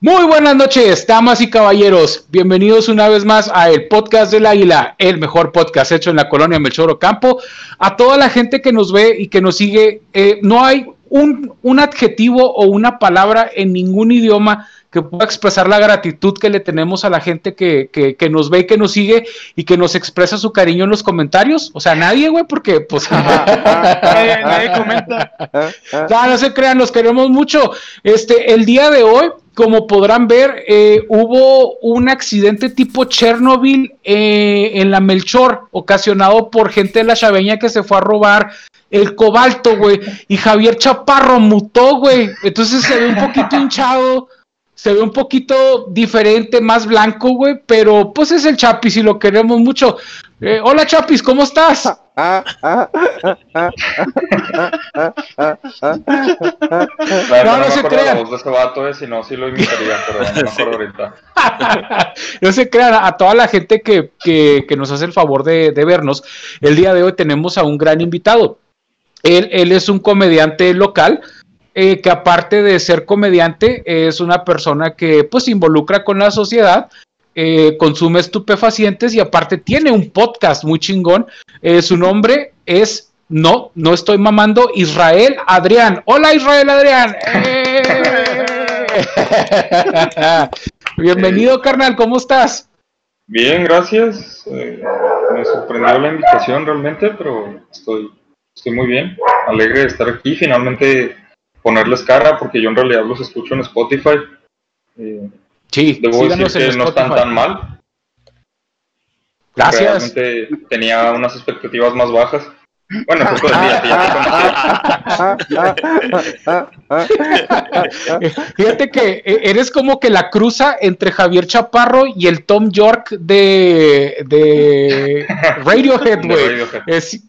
Muy buenas noches, damas y caballeros. Bienvenidos una vez más a el podcast del Águila, el mejor podcast hecho en la colonia Melchor Ocampo. A toda la gente que nos ve y que nos sigue, eh, no hay un, un adjetivo o una palabra en ningún idioma que pueda expresar la gratitud que le tenemos a la gente que, que, que, nos ve y que nos sigue y que nos expresa su cariño en los comentarios. O sea, nadie, güey, porque pues nadie, nadie, comenta. No, no se crean, los queremos mucho. Este, el día de hoy, como podrán ver, eh, hubo un accidente tipo Chernobyl eh, en la Melchor, ocasionado por gente de la Chaveña que se fue a robar el cobalto, güey. Y Javier Chaparro mutó, güey. Entonces se ve un poquito hinchado se ve un poquito diferente, más blanco, güey, pero pues es el Chapis y lo queremos mucho. Eh, hola Chapis, ¿cómo estás? No, no, se crean. La voz de ese vato, si no, sí lo imitaría, pero no me acuerdo ahorita. no se crean, a toda la gente que, que, que nos hace el favor de, de, vernos, el día de hoy tenemos a un gran invitado. Él, él es un comediante local, eh, que aparte de ser comediante, es una persona que pues se involucra con la sociedad, eh, consume estupefacientes y aparte tiene un podcast muy chingón. Eh, su nombre es, no, no estoy mamando, Israel Adrián. Hola Israel Adrián. Bienvenido, carnal, ¿cómo estás? Bien, gracias. me sorprendió la invitación realmente, pero estoy, estoy muy bien. Alegre de estar aquí. Finalmente ponerles cara, porque yo en realidad los escucho en Spotify. Eh, sí, debo decir que no están tan mal. Gracias. Realmente tenía unas expectativas más bajas. Bueno, poco de Fíjate que e, eres como que la cruza entre Javier Chaparro y el Tom York de, de Radiohead, güey.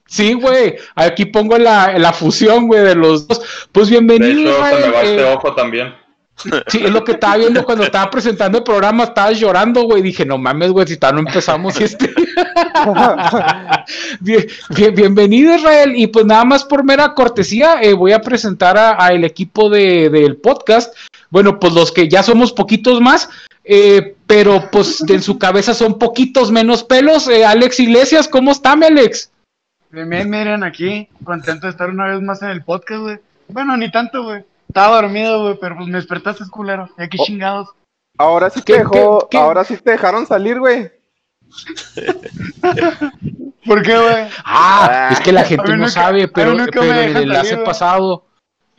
Sí, güey. Aquí pongo la, la fusión, güey, de los dos. Pues bienvenido. De hecho, se me va este eh, ojo también. Sí, es lo que estaba viendo cuando estaba presentando el programa, estabas llorando, güey. Dije, no mames, güey, si todavía no empezamos este. bien, bienvenido, Israel. Y pues nada más por mera cortesía, eh, voy a presentar a, el equipo de, del podcast. Bueno, pues los que ya somos poquitos más, eh, pero pues en su cabeza son poquitos menos pelos. Eh, Alex Iglesias, ¿cómo está, mi Alex? Bien, miren, aquí, contento de estar una vez más en el podcast, güey. Bueno, ni tanto, güey. Estaba dormido, güey, pero pues me despertaste, culero. Y aquí oh. chingados. Ahora sí te dejó, ahora sí te dejaron salir, güey. ¿Por qué, güey? Ah, es que la gente no sabe, pero, pero en el enlace pasado,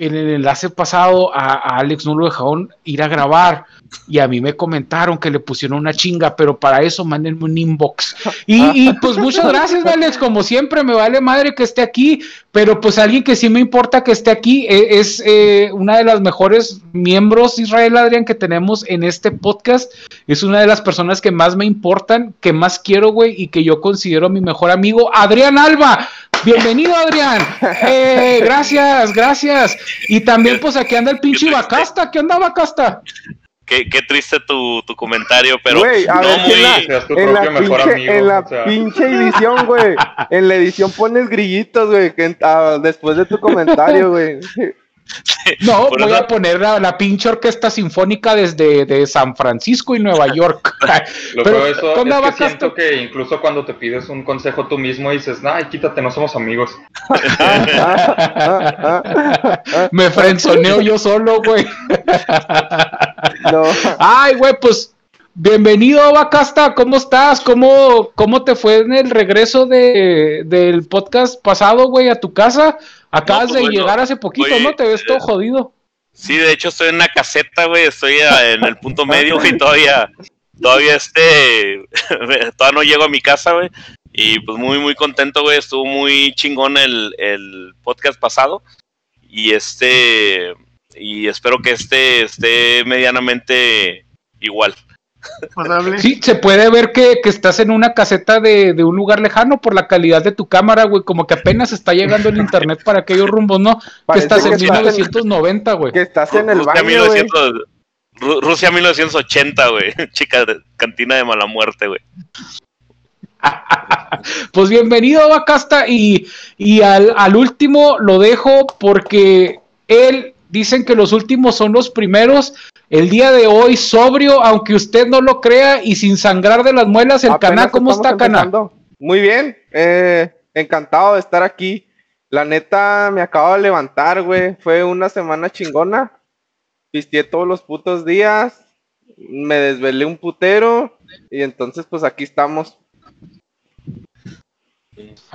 en el enlace pasado a, a, Alex no lo dejaron ir a grabar y a mí me comentaron que le pusieron una chinga, pero para eso mándenme un inbox. Y, pues muchas gracias, Alex, como siempre, me vale madre que esté aquí, pero pues alguien que sí me importa que esté aquí eh, es eh, una de las mejores miembros, Israel Adrián, que tenemos en este podcast. Es una de las personas que más me importan, que más quiero, güey, y que yo considero mi mejor amigo, Adrián Alba. Bienvenido, Adrián. Eh, gracias, gracias. Y también, pues aquí anda el pinche Bacasta. ¿Qué onda, Bacasta? Qué, qué, triste tu, tu comentario, pero güey, a no ver, muy... En la, en la, pinche, amigo, en la o sea. pinche, edición, güey. en la edición pones grillitos, güey, uh, después de tu comentario, güey. No, voy eso... a poner la, la, pinche orquesta sinfónica desde de San Francisco y Nueva York. Lo Pero, eso es que siento que incluso cuando te pides un consejo tú mismo dices, ay, quítate, no somos amigos. Me frenzoneo yo solo, güey. no. Ay, güey, pues Bienvenido, Bacasta, ¿cómo estás? ¿Cómo, ¿Cómo te fue en el regreso de, del podcast pasado, güey, a tu casa? Acabas no, pues, de bueno, llegar hace poquito, oye, ¿no? Te ves todo eh, jodido. Sí, de hecho estoy en una caseta, güey, estoy en el punto medio y todavía, todavía este, todavía no llego a mi casa, güey. Y pues muy, muy contento, güey, estuvo muy chingón el, el podcast pasado. Y este, y espero que este esté medianamente igual. Sí, se puede ver que, que estás en una caseta de, de, un lugar lejano por la calidad de tu cámara, güey. Como que apenas está llegando el internet para aquellos rumbos, ¿no? Parece que estás en 1990, güey. Que estás en el Rusia baño, 1900, Rusia 1980, güey. Chica de cantina de mala muerte, güey. pues bienvenido, Bacasta. Y, y al, al último lo dejo porque él dicen que los últimos son los primeros El día de hoy, sobrio, aunque usted no lo crea, y sin sangrar de las muelas, el Cana, ¿cómo está, Cana? Muy bien, eh, encantado de estar aquí. La neta, me acabo de levantar, güey. Fue una semana chingona. Pisteé todos los putos días. Me desvelé un putero. Y entonces, pues aquí estamos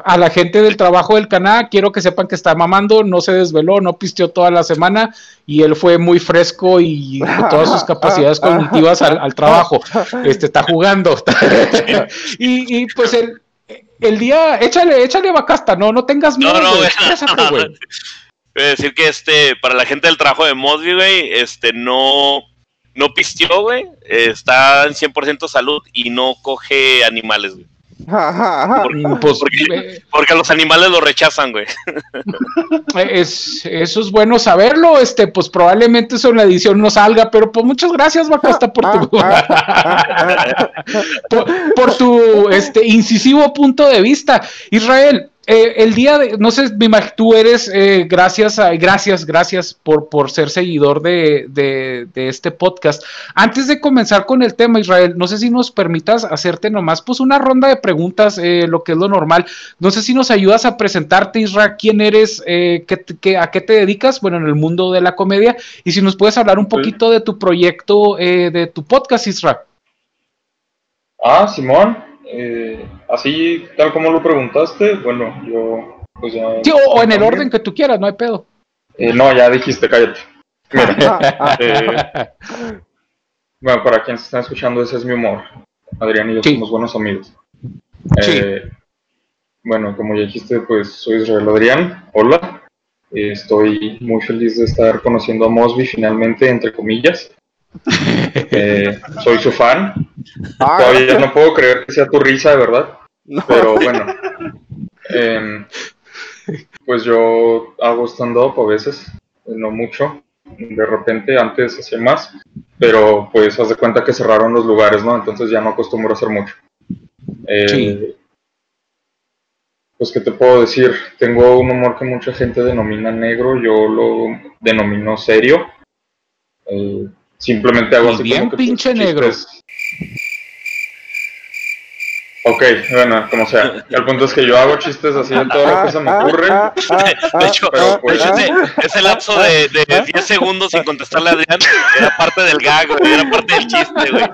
a la gente del trabajo del canal, quiero que sepan que está mamando, no se desveló, no pisteó toda la semana y él fue muy fresco y todas sus capacidades cognitivas al, trabajo. Este está jugando. y, pues el, el día, échale, échale vacasta, no, no tengas miedo. No, no, güey. Voy a decir que este, para la gente del trabajo de Mosby, güey, este no, no pisteó, güey. Está en 100% salud y no coge animales, güey. Pues, eh, porque, a los animales lo rechazan, güey. Es, eso es bueno saberlo. Este, pues probablemente eso en la edición no salga, pero pues muchas gracias, Bacasta, por tu, por, tu este, incisivo punto de vista. Israel, eh, el día de, no sé, me tú eres, eh, gracias, a, gracias, gracias por, por ser seguidor de, de, este podcast. Antes de comenzar con el tema, Israel, no sé si nos permitas hacerte nomás, pues una ronda de preguntas, eh, lo que es lo normal. No sé si nos ayudas a presentarte, Israel, quién eres, qué, a qué te dedicas, bueno, en el mundo de la comedia, y si nos puedes hablar un poquito de tu proyecto, de tu podcast, Israel. Ah, Simón. Eh, así, tal como lo preguntaste, bueno, yo pues ya... Sí, o, en el orden que tú quieras, no hay pedo. Eh, no, ya dijiste, cállate. Eh, bueno, para quienes están escuchando, ese es mi humor. Adrián y yo somos buenos amigos. Bueno, como ya dijiste, pues soy Israel Adrián. Hola. estoy muy feliz de estar conociendo a Mosby finalmente, entre comillas. Eh, soy su fan. Ah. Todavía no puedo creer que sea tu risa, de verdad. Pero bueno. Em, pues yo hago stand-up a veces, no mucho. De repente, antes hacía más. Pero pues haz de cuenta que cerraron los lugares, ¿no? Entonces ya no acostumbro a hacer mucho. Eh, pues, ¿qué te puedo decir? Tengo un humor que mucha gente denomina negro, yo lo denomino serio. Eh, Simplemente hago así bien pinche negro. Ok, bueno, como sea. El punto es que yo hago chistes así de todo lo que se me ocurre. De hecho, pues, ese, lapso de, de 10 segundos sin contestarle a Adrián era parte del gag, güey. Era parte del chiste, güey.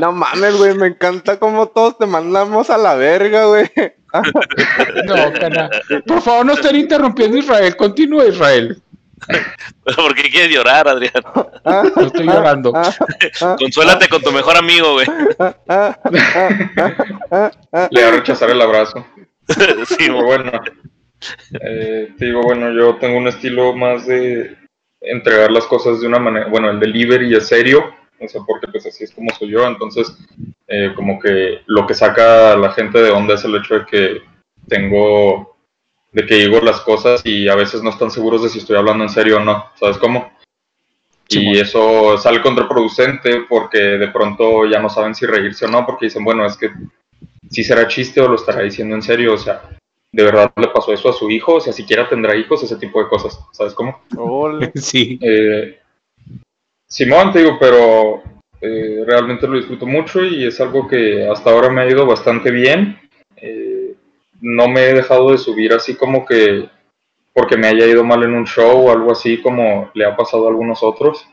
No mames, güey. Me encanta cómo todos te mandamos a la verga, güey. No, cana. Por favor, no estén interrumpiendo Israel. Continúa, Israel. ¿Por qué quieres llorar, Adrián? No estoy llorando. Consuélate con tu mejor amigo, güey. Le voy a rechazar el abrazo. Sí, bueno. Eh, te digo, bueno, yo tengo un estilo más de entregar las cosas de una manera, bueno, el delivery es serio, no sé porque pues así es como soy yo, entonces eh, como que lo que saca a la gente de onda es el hecho de que tengo de que digo las cosas y a veces no están seguros de si estoy hablando en serio o no, ¿sabes cómo? y eso sale contraproducente porque de pronto ya no saben si reírse o no, porque dicen, bueno, es que si será chiste o lo estará diciendo en serio, o sea, de verdad le pasó eso a su hijo, o sea, siquiera tendrá hijos, ese tipo de cosas, ¿sabes cómo? sí. Eh, Simón, te digo, pero eh, realmente lo disfruto mucho y es algo que hasta ahora me ha ido bastante bien. Eh, no me he dejado de subir así como que porque me haya ido mal en un show o algo así como le ha pasado a algunos otros.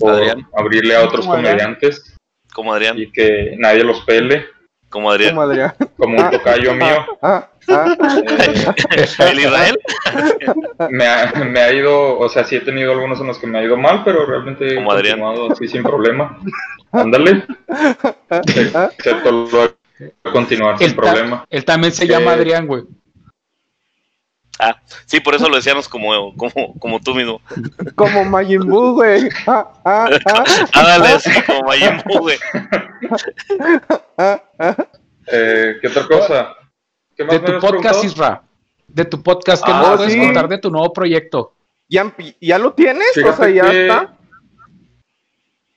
O abrirle a otros comediantes. Como Adrián. Y que nadie los pele. Como Adrián. Como, Adrián. como un tocayo mío. Ah, ah, ah. ¿El Israel? Me ha, me ha, ido, o sea, sí he tenido algunos en los que me ha ido mal, pero realmente como he continuado así sin problema. Ándale. Excepto lo continuar sin problema. Él también se llama Adrián, güey. Ah, sí, por eso lo decíamos como, como, como tú mismo. Como Majin Buu, güey. Ah, ah, ah. ah dale, así, como Majin Buu, güey. Eh, ¿Qué otra cosa? ¿Qué más de tu podcast, Isra. De tu podcast, ¿qué nos puedes contar de tu nuevo proyecto? ¿Ya, ya lo tienes? o sea, ya está.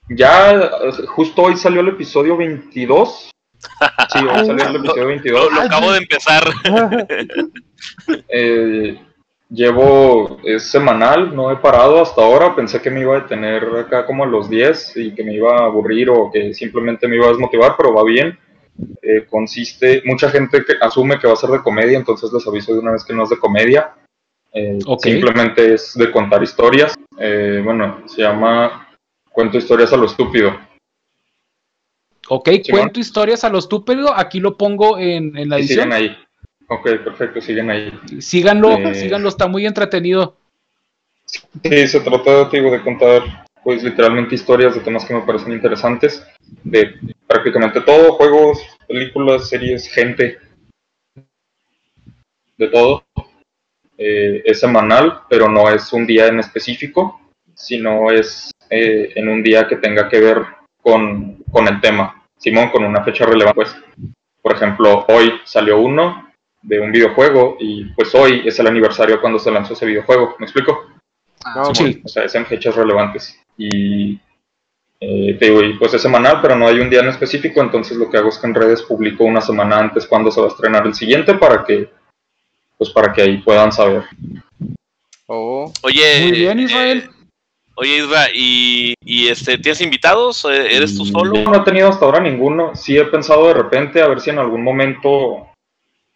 Ya, justo hoy salió el episodio 22 Sí, vamos a salir el episodio 22. Lo, acabo de empezar. Eh, llevo, es semanal, no he parado hasta ahora, pensé que me iba a detener acá como a los 10 y que me iba a aburrir o que simplemente me iba a desmotivar, pero va bien. Eh, consiste, mucha gente que asume que va a ser de comedia, entonces les aviso de una vez que no es de comedia, eh, simplemente es de contar historias. Eh, bueno, se llama Cuento historias a lo estúpido. Ok, cuento historias a lo estúpido. Aquí lo pongo en, en la edición. ahí. Ok, perfecto, siguen ahí. Síganlo, Eh. síganlo, está muy entretenido. Sí, se trata digo, de contar, pues literalmente historias de temas que me parecen interesantes, de prácticamente todo, juegos, películas, series, gente, de todo. Eh, es semanal, pero no es un día en específico, sino es eh, en un día que tenga que ver con, con el tema. Simón, con una fecha relevante, pues. Por ejemplo, hoy salió uno de un videojuego y pues hoy es el aniversario cuando se lanzó ese videojuego. ¿Me explico? No, Sí. O sea, es en fechas relevantes. Y eh, te digo, y pues es semanal, pero no hay un día en específico, entonces lo que hago es que en redes publico una semana antes cuando se va a estrenar el siguiente para que, pues para que ahí puedan saber. Oh, Oye, Muy bien, eh, Israel. Oye, Isra, ¿y, y este, tienes invitados? ¿E- ¿Eres tú solo? Yo no he tenido hasta ahora ninguno. Sí he pensado de repente a ver si en algún momento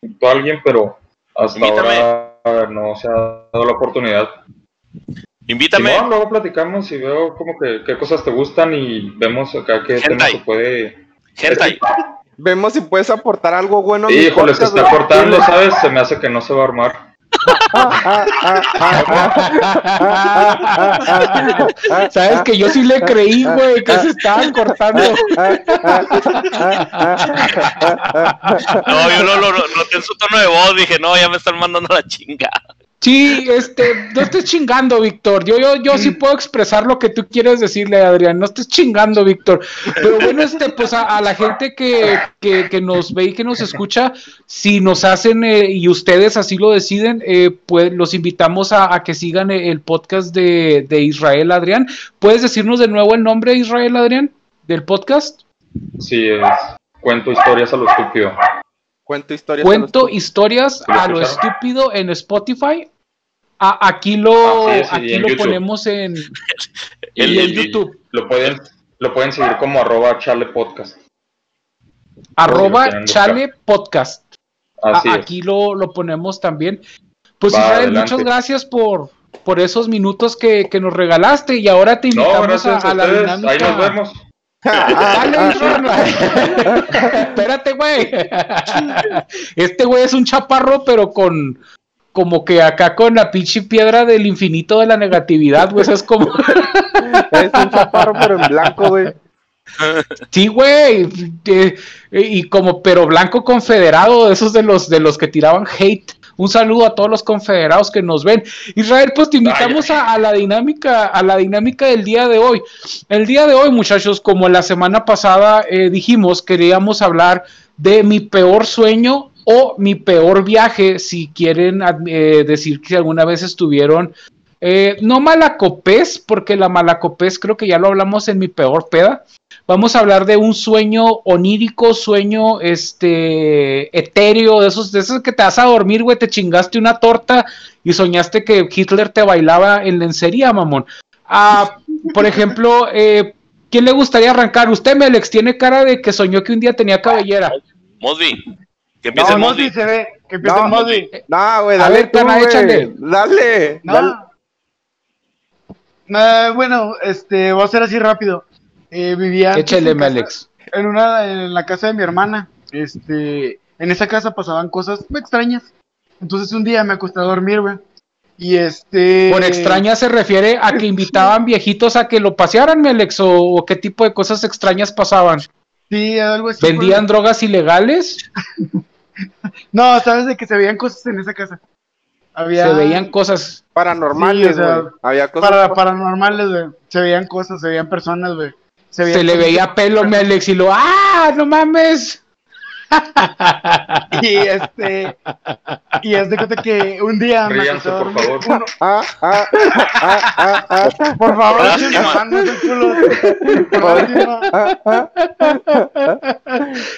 invito a alguien, pero hasta Invítame. ahora no se ha dado la oportunidad. Invítame. Simón, luego platicamos y veo como que qué cosas te gustan y vemos acá qué tema se puede Hentai. vemos si puedes aportar algo bueno. Híjole, se está cortando, ¿sabes? Se me hace que no se va a armar. Sabes que yo sí le creí, güey, que se estaban cortando. No, yo no lo no, noté en su tono de voz, dije, no, ya me están mandando la chinga. Sí, este, no estés chingando, Víctor. Yo, yo, yo sí puedo expresar lo que tú quieres decirle, Adrián. No estés chingando, Víctor. Pero bueno, este, pues a, a la gente que, que, que nos ve y que nos escucha, si nos hacen eh, y ustedes así lo deciden, eh, pues los invitamos a, a que sigan eh, el podcast de, de Israel Adrián. ¿Puedes decirnos de nuevo el nombre de Israel Adrián del podcast? Sí, es cuento historias a lo estúpido. Cuento historias. Cuento historias ¿Lo a lo estúpido en Spotify. A- aquí lo, es, aquí en lo YouTube. ponemos en, El- y en el- YouTube. Lo pueden, lo pueden seguir como arroba chale podcast. Arroba. Chale Podcast. Así A- es. aquí lo, lo ponemos también. Pues Va, Israel, adelante. muchas gracias por, por esos minutos que, que nos regalaste y ahora te No, invitamos a, a, a la dinámica. Ahí nos vemos. Dale, Israel. Espérate, güey. Este güey es un chaparro, pero con como que acá con la pinche piedra del infinito de la negatividad, güey. Eso es como. Es un chaparro, pero en blanco, güey. Sí, güey. eh, y como pero blanco confederado, esos de los de los que tiraban hate. Un saludo a todos los confederados que nos ven. Israel, pues te invitamos a, a la dinámica, a la dinámica del día de hoy. El día de hoy, muchachos, como la semana pasada eh, dijimos, queríamos hablar de mi peor sueño o mi peor viaje, si quieren eh, decir que alguna vez estuvieron eh, no malacopés, porque la malacopés creo que ya lo hablamos en mi peor peda. Vamos a hablar de un sueño onírico, sueño este etéreo, de esos, de esos que te vas a dormir, güey, te chingaste una torta y soñaste que Hitler te bailaba en lencería, mamón. Ah, por ejemplo, eh, ¿quién le gustaría arrancar? Usted, Melex, tiene cara de que soñó que un día tenía cabellera. Mosby. Que empiece No, el Mosby se ve. Que empiece No, el Mosby. No, güey, A dale ver, tú, échale. Dale. No. dale. Eh, bueno, este, voy a ser así rápido. Eh, vivía Échale, en casa- Melex. en una en la casa de mi hermana. Este, en esa casa pasaban cosas extrañas. Entonces un día me acosté a dormir, güey. Y este Por extraña se refiere a que invitaban viejitos a que lo pasearan, Melex, o, o qué tipo de cosas extrañas pasaban. Sí, algo así. ¿Vendían drogas ilegales? No, sabes de que se veían cosas en esa casa. Había Se veían cosas. Paranormales, Sí, o sea, güey. Había cosas. para paranormales, güey. Se veían cosas, se veían personas, güey. Se, veían le cosas- veía pelo, Melex, y lo, ¡ah, no mames! Y este y es de cuenta que un día Ríanse, por favor. Ah, ah, ah, ah, ah, Por favor, culo. Por lástima. ah.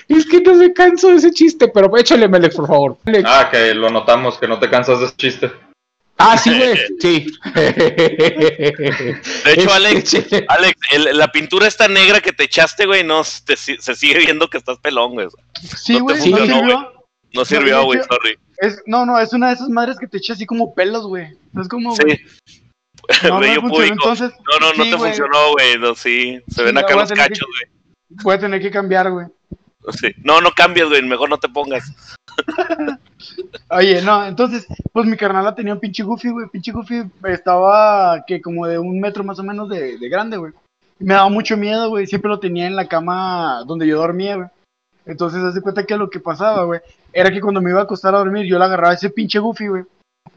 Es que no me canso de ese chiste, pero échale, Melex, por favor. Melex. Ah, que lo notamos, que no te cansas de ese chiste. Ah, sí, güey, sí. De hecho, Alex, Alex, el- la pintura esta negra que te echaste, güey, no te se sigue viendo que estás pelón, güey. Sí, No güey, no, sirvió. No sirvió, güey, sorry. Es, no, no, es una de esas madres que te echa así como pelos, güey. Es como, güey. Sí. No, no funcionó, entonces No, no, no sí, te güey. funcionó, güey. No, sí. Se Sí, ven acá los cachos, güey. voy a tener que cambiar, güey. Sí. No, no cambies, güey. Mejor no te pongas. Oye, no, entonces, pues mi carnal tenía un pinche Goofy, güey. Pinche Goofy estaba que como de un metro más o menos de, de grande, güey. Me daba mucho miedo, güey. Siempre lo tenía en la cama donde yo dormía, güey. Entonces, haz de cuenta que lo que pasaba, güey, era que cuando me iba a acostar a dormir, yo le agarraba ese pinche Goofy, güey.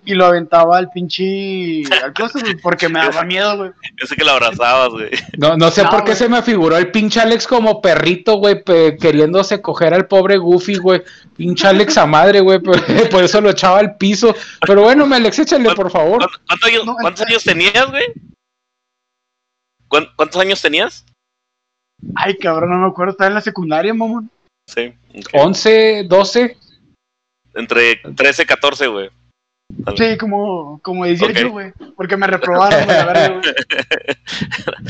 Y lo aventaba al pinche. al closet, güey, porque me daba miedo, güey. Yo sé que lo abrazabas, güey. No, no sé No, por qué güey. se me figuró el pinche Alex como perrito, güey, pe- queriéndose coger al pobre Goofy, güey. Pinche Alex a madre, güey, por, por eso lo echaba al piso. Pero bueno, me Alex, échale, por favor. ¿Cuántos, cuántos años, No, cuántos está- años tenías, güey? ¿Cuán- ¿Cuántos años tenías? Ay, cabrón, no me acuerdo. Estaba en la secundaria, mamón. Sí. ok. 11, 12. Entre 13 y 14, güey. Sí, como, como 18, Ok. güey. Porque me reprobaron, güey.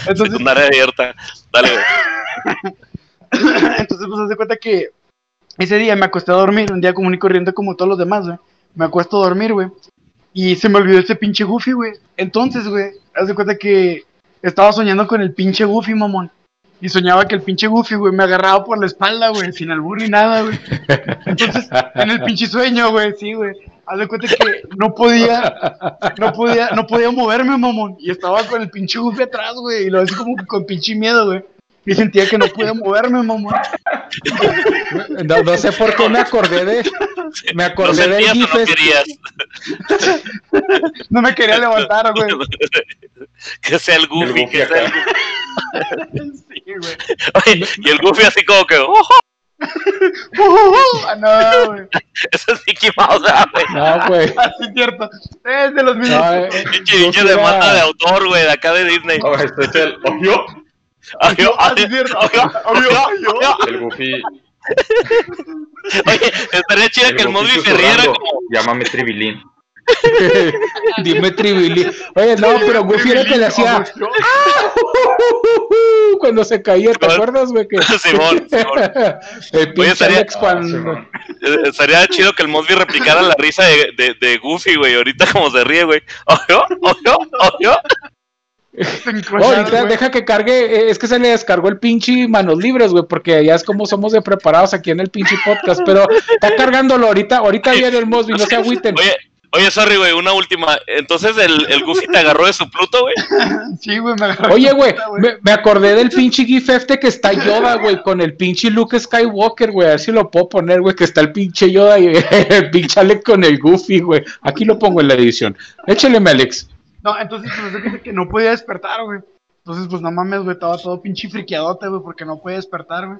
Entonces, Secundaria abierta. Dale, güey. Entonces, pues, haz de cuenta que ese día me acosté a dormir, un día común y corriente como todos los demás, güey. Me acuesto a dormir, güey. Y se me olvidó ese pinche Goofy, güey. Entonces, güey, haz de cuenta que estaba soñando con el pinche Goofy, mamón. Y soñaba que el pinche Goofy, güey, me agarraba por la espalda, güey, sin albur ni nada, güey. Entonces, en el pinche sueño, güey, sí, güey. Haz de cuenta que no podía, no podía, no podía moverme, mamón. Y estaba con el pinche Goofy atrás, güey. Y lo hacía como que con pinche miedo, güey. Y sentía que no podía moverme, mamón. No, no sé por qué me acordé de. Me ¿No acordé del sentías o GIF. no este. querías? No me quería levantar, güey. que sea el El Goofy, Goofy que sea el acá. Sí, güey. Oye, y el Goofy así como que, ¡oh! Ah, no, güey. Ese es Mickey Mouse, ah, güey. No, güey. Así es cierto. Es de los mismos. No, eh, Pinche de mata de autor, güey, de acá de Disney. No, este es el obvio. Adiós, Así es adiós, cierto. adiós, Obvio, adiós, obvio. adiós. El Goofy. Oye, estaría chido que el Mosby se riera como. Llámame Tribilín. Dime Tribili. Oye, no, pero Goofy era el que le hacía cuando se caía, ¿te acuerdas, güey? Que... Simón, Simón. El pinche estaría- Ah, cuando. Eh, Estaría chido que el Mosby replicara la risa de, de, de Goofy, güey. Ahorita como se ríe, güey. Ojo, ojo, ojo. Ahorita deja que cargue, eh, es que se le descargó el pinche manos libres, güey, porque ya es como somos de preparados aquí en el pinche podcast, pero está cargándolo ahorita, ahorita viene el Mosby, no se agüiten. Oye, oye, sorry, güey, una última. Entonces el, el Goofy te agarró de su Pluto, güey. Sí, güey, me agarró. Oye, güey, me, me acordé del pinche GIF este que está Yoda, güey, con el pinche Luke Skywalker, güey, a ver si lo puedo poner, güey, que está el pinche Yoda y el pinche Alex con el Goofy, güey. Aquí lo pongo en la edición. Écheleme, Alex. No, entonces, pues, que no podía despertar, güey. Entonces, pues, no mames, güey, estaba todo pinche friqueadote, güey, porque no podía despertar, güey.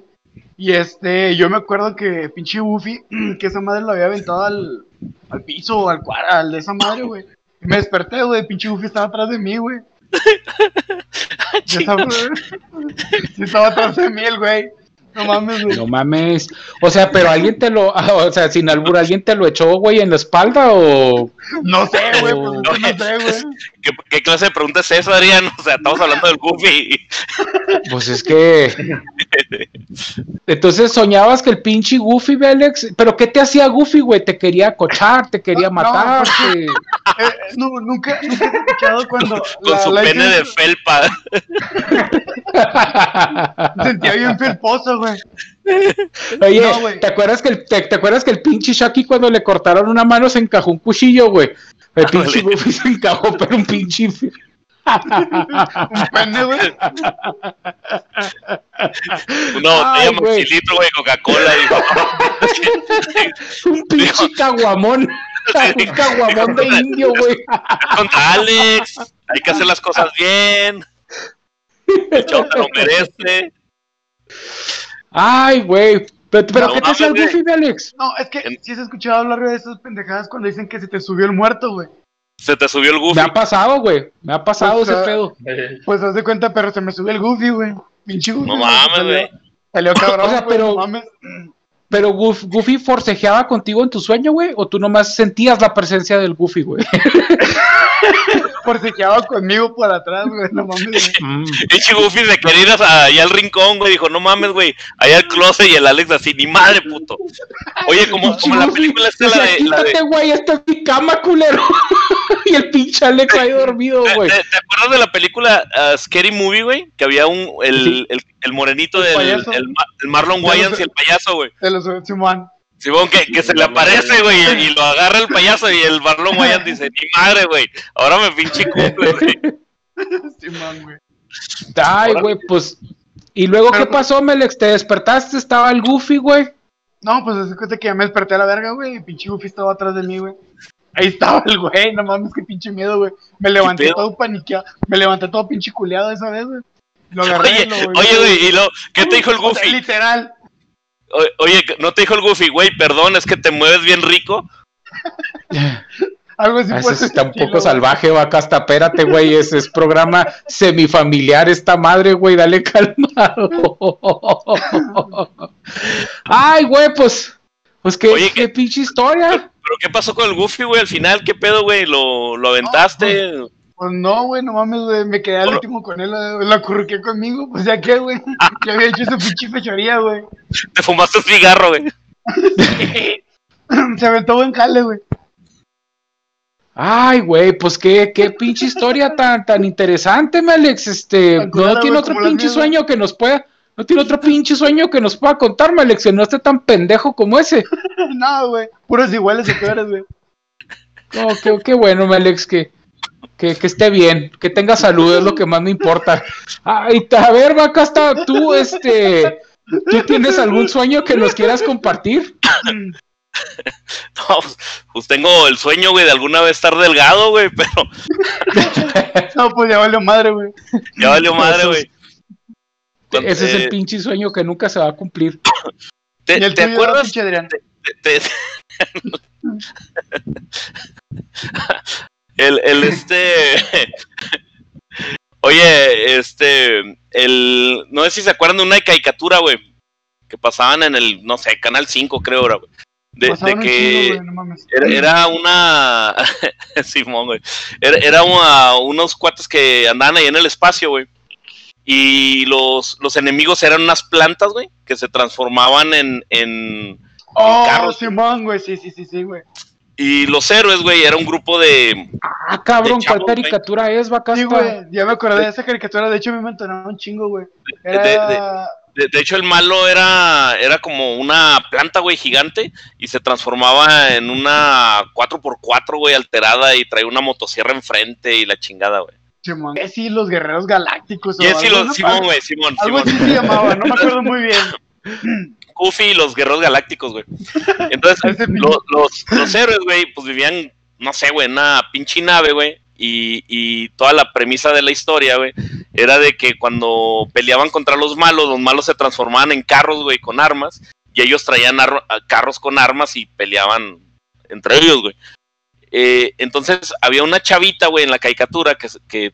Y este, yo me acuerdo que pinche Buffy, que esa madre lo había aventado al, al piso al cuadro, al de esa madre, güey. Me desperté, güey, pinche Buffy estaba atrás de mí, güey. Güey. Sí, estaba atrás de mí el güey. No mames, güey. No mames. O sea, pero alguien te lo, o sea, sin albur, ¿alguien te lo echó, güey, en la espalda o...? No sé, güey, pues es que no sé, güey. ¿Qué, qué clase de pregunta es eso, Adrián? O sea, estamos hablando del Goofy. Pues es que... Entonces soñabas que el pinche Goofy, güey, Alex, pero ¿qué te hacía Goofy, güey? ¿Te quería acochar? ¿Te quería No, matar? te- Eh, no, nunca, nunca he escuchado cuando. Con la- su la pene de felpa. Se sentía bien felposo, güey. Oye, No, güey. ¿te acuerdas que el, te, te acuerdas que el pinche Shaki cuando le cortaron una mano se encajó un cuchillo, güey? El pinche. Goofy se encajó, pero un pinche... Un güey. Una botella Ay, güey. maxilitro, güey, Coca-Cola. y- un pinche caguamón. un caguamón de indio, güey. Contra Alex. Hay que hacer las cosas bien. El chavo te lo merece. Ay, güey. Pero, pero No ¿qué te el mames, Goofy, Alex? No, es que En- sí has escuchado hablar de esas pendejadas cuando dicen que se te subió el muerto, güey. Se te subió el Me Goofy. ha pasado, güey. Me ha pasado O sea, ese pedo. Eh, Pues haz de cuenta, pero se me subió el Goofy, güey. Pinche Goofy. No güey, mames, güey. Salió cabrón, O sea, pero- no mames. Pero Goof- Goofy forcejeaba contigo en tu sueño, güey. ¿O tú nomás sentías la presencia del Goofy, güey? forcejeaba conmigo por atrás, güey. No mames. güey. Pinche Goofy se quería ir a- allá al rincón, güey. Dijo, no mames, güey. Allá al closet y el Alex así, ni madre, puto. Oye, como, como la película esta, la de. De quítate, güey, esta es mi cama, culero. y el pinche Alex ahí dormido, ¿te, güey. te- te acuerdas de la película uh, Scary Movie, güey? Que había un. El, Sí. el, el morenito El del. El, Ma- el Marlon Ya lo Wayans y el payaso, güey. De los Simón. Simón, que, que se le aparece, güey, y, lo agarra el payaso y el Marlon Wayans dice, ni madre, güey. Ahora me pinche cumple, güey. Simón, güey. Ay, güey, pues. ¿Y luego qué Pero- pasó, Melex? ¿Te despertaste? ¿Estaba el Goofy, güey? No, pues cuenta que ya me desperté a la verga, güey. Y pinche Goofy estaba atrás de mí, güey. Ahí estaba el güey, no mames, qué pinche miedo, güey. Me levanté todo paniqueado. Me levanté todo pinche culeado esa vez, güey. Lo agarré, Oye, lo oye, güey, y lo, ¿qué te dijo el O sea, Goofy? literal. Oye, ¿no te dijo el Goofy, güey, perdón, es que te mueves bien rico? Algo así Ah, está un estilo, poco güey. salvaje, vaca, hasta espérate, güey. Ese es programa semifamiliar esta madre, güey. Dale calmado. Ay, güey, pues. Pues qué, Oye, qué pinche historia. ¿Pero qué pasó con el Goofy, güey, al final? ¿Qué pedo, güey? ¿Lo, lo aventaste? Pues no, güey, no mames, güey. Me quedé al último con él, lo acurruqué conmigo. Pues ya qué, güey. Ya había hecho su pinche fechoría, güey. ¿Te fumaste un cigarro, güey? Se aventó buen jale, güey. Ay, güey, pues qué, qué pinche historia tan, tan interesante, me Alex. Este, no tiene otro pinche sueño que nos pueda, no tiene otro pinche sueño que nos pueda contar, me Alex, que no esté tan pendejo como ese. No, güey. Puros iguales y peores, güey. No, qué, qué bueno, me Alex, que, que, que esté bien, que tenga salud, es lo que más me importa. Ay, a ver, vaca, hasta tú, este, ¿tú tienes algún sueño que nos quieras compartir? No, pues, pues tengo el sueño, güey, de alguna vez estar delgado, güey, pero No, pues ya valió madre, güey. ya valió madre, güey. Ese es eh, el pinche sueño que nunca se va a cumplir. ¿Te, Y el te tuyo, acuerdas? te- el, el este. Oye, este. El. No sé si se acuerdan de una caricatura, güey. Que pasaban en el, no sé, Canal 5, creo, era, güey. De, que. no mames. Era, era una. Simón, güey. Era, era una- unos cuates que andaban ahí en el espacio, güey. Y los, los enemigos eran unas plantas, güey, que se transformaban en. en Oh, carros. Simón, güey. Sí, sí, sí, sí, güey. Y los héroes, güey, era un grupo de. Ah, cabrón, De ¿cuál chavos, caricatura es, vaca? Sí, güey. Ya me acordé de esa caricatura. De hecho, me mencionaron un chingo, güey. Era. de- De, de hecho, el malo era, era como una planta, güey, gigante. Y se transformaba en una 4x4, güey, alterada. Y traía una motosierra enfrente y la chingada, güey. Simón. Eh, sí, los guerreros galácticos. o Y es algo, lo- ¿no? Simón, güey, Simón, Algo Simón. así se llamaba, no me acuerdo muy bien. Goofy y los guerreros galácticos, güey. Entonces, Ese pinche- lo- los, los héroes, güey, pues vivían, no sé, güey, en una pinche nave, güey. Y, y toda la premisa de la historia, güey, era de que cuando peleaban contra los malos, los malos se transformaban en carros, güey, con armas. Y ellos traían carros con armas y peleaban entre ellos, güey. Eh, entonces, había una chavita, güey, en la caricatura que, que,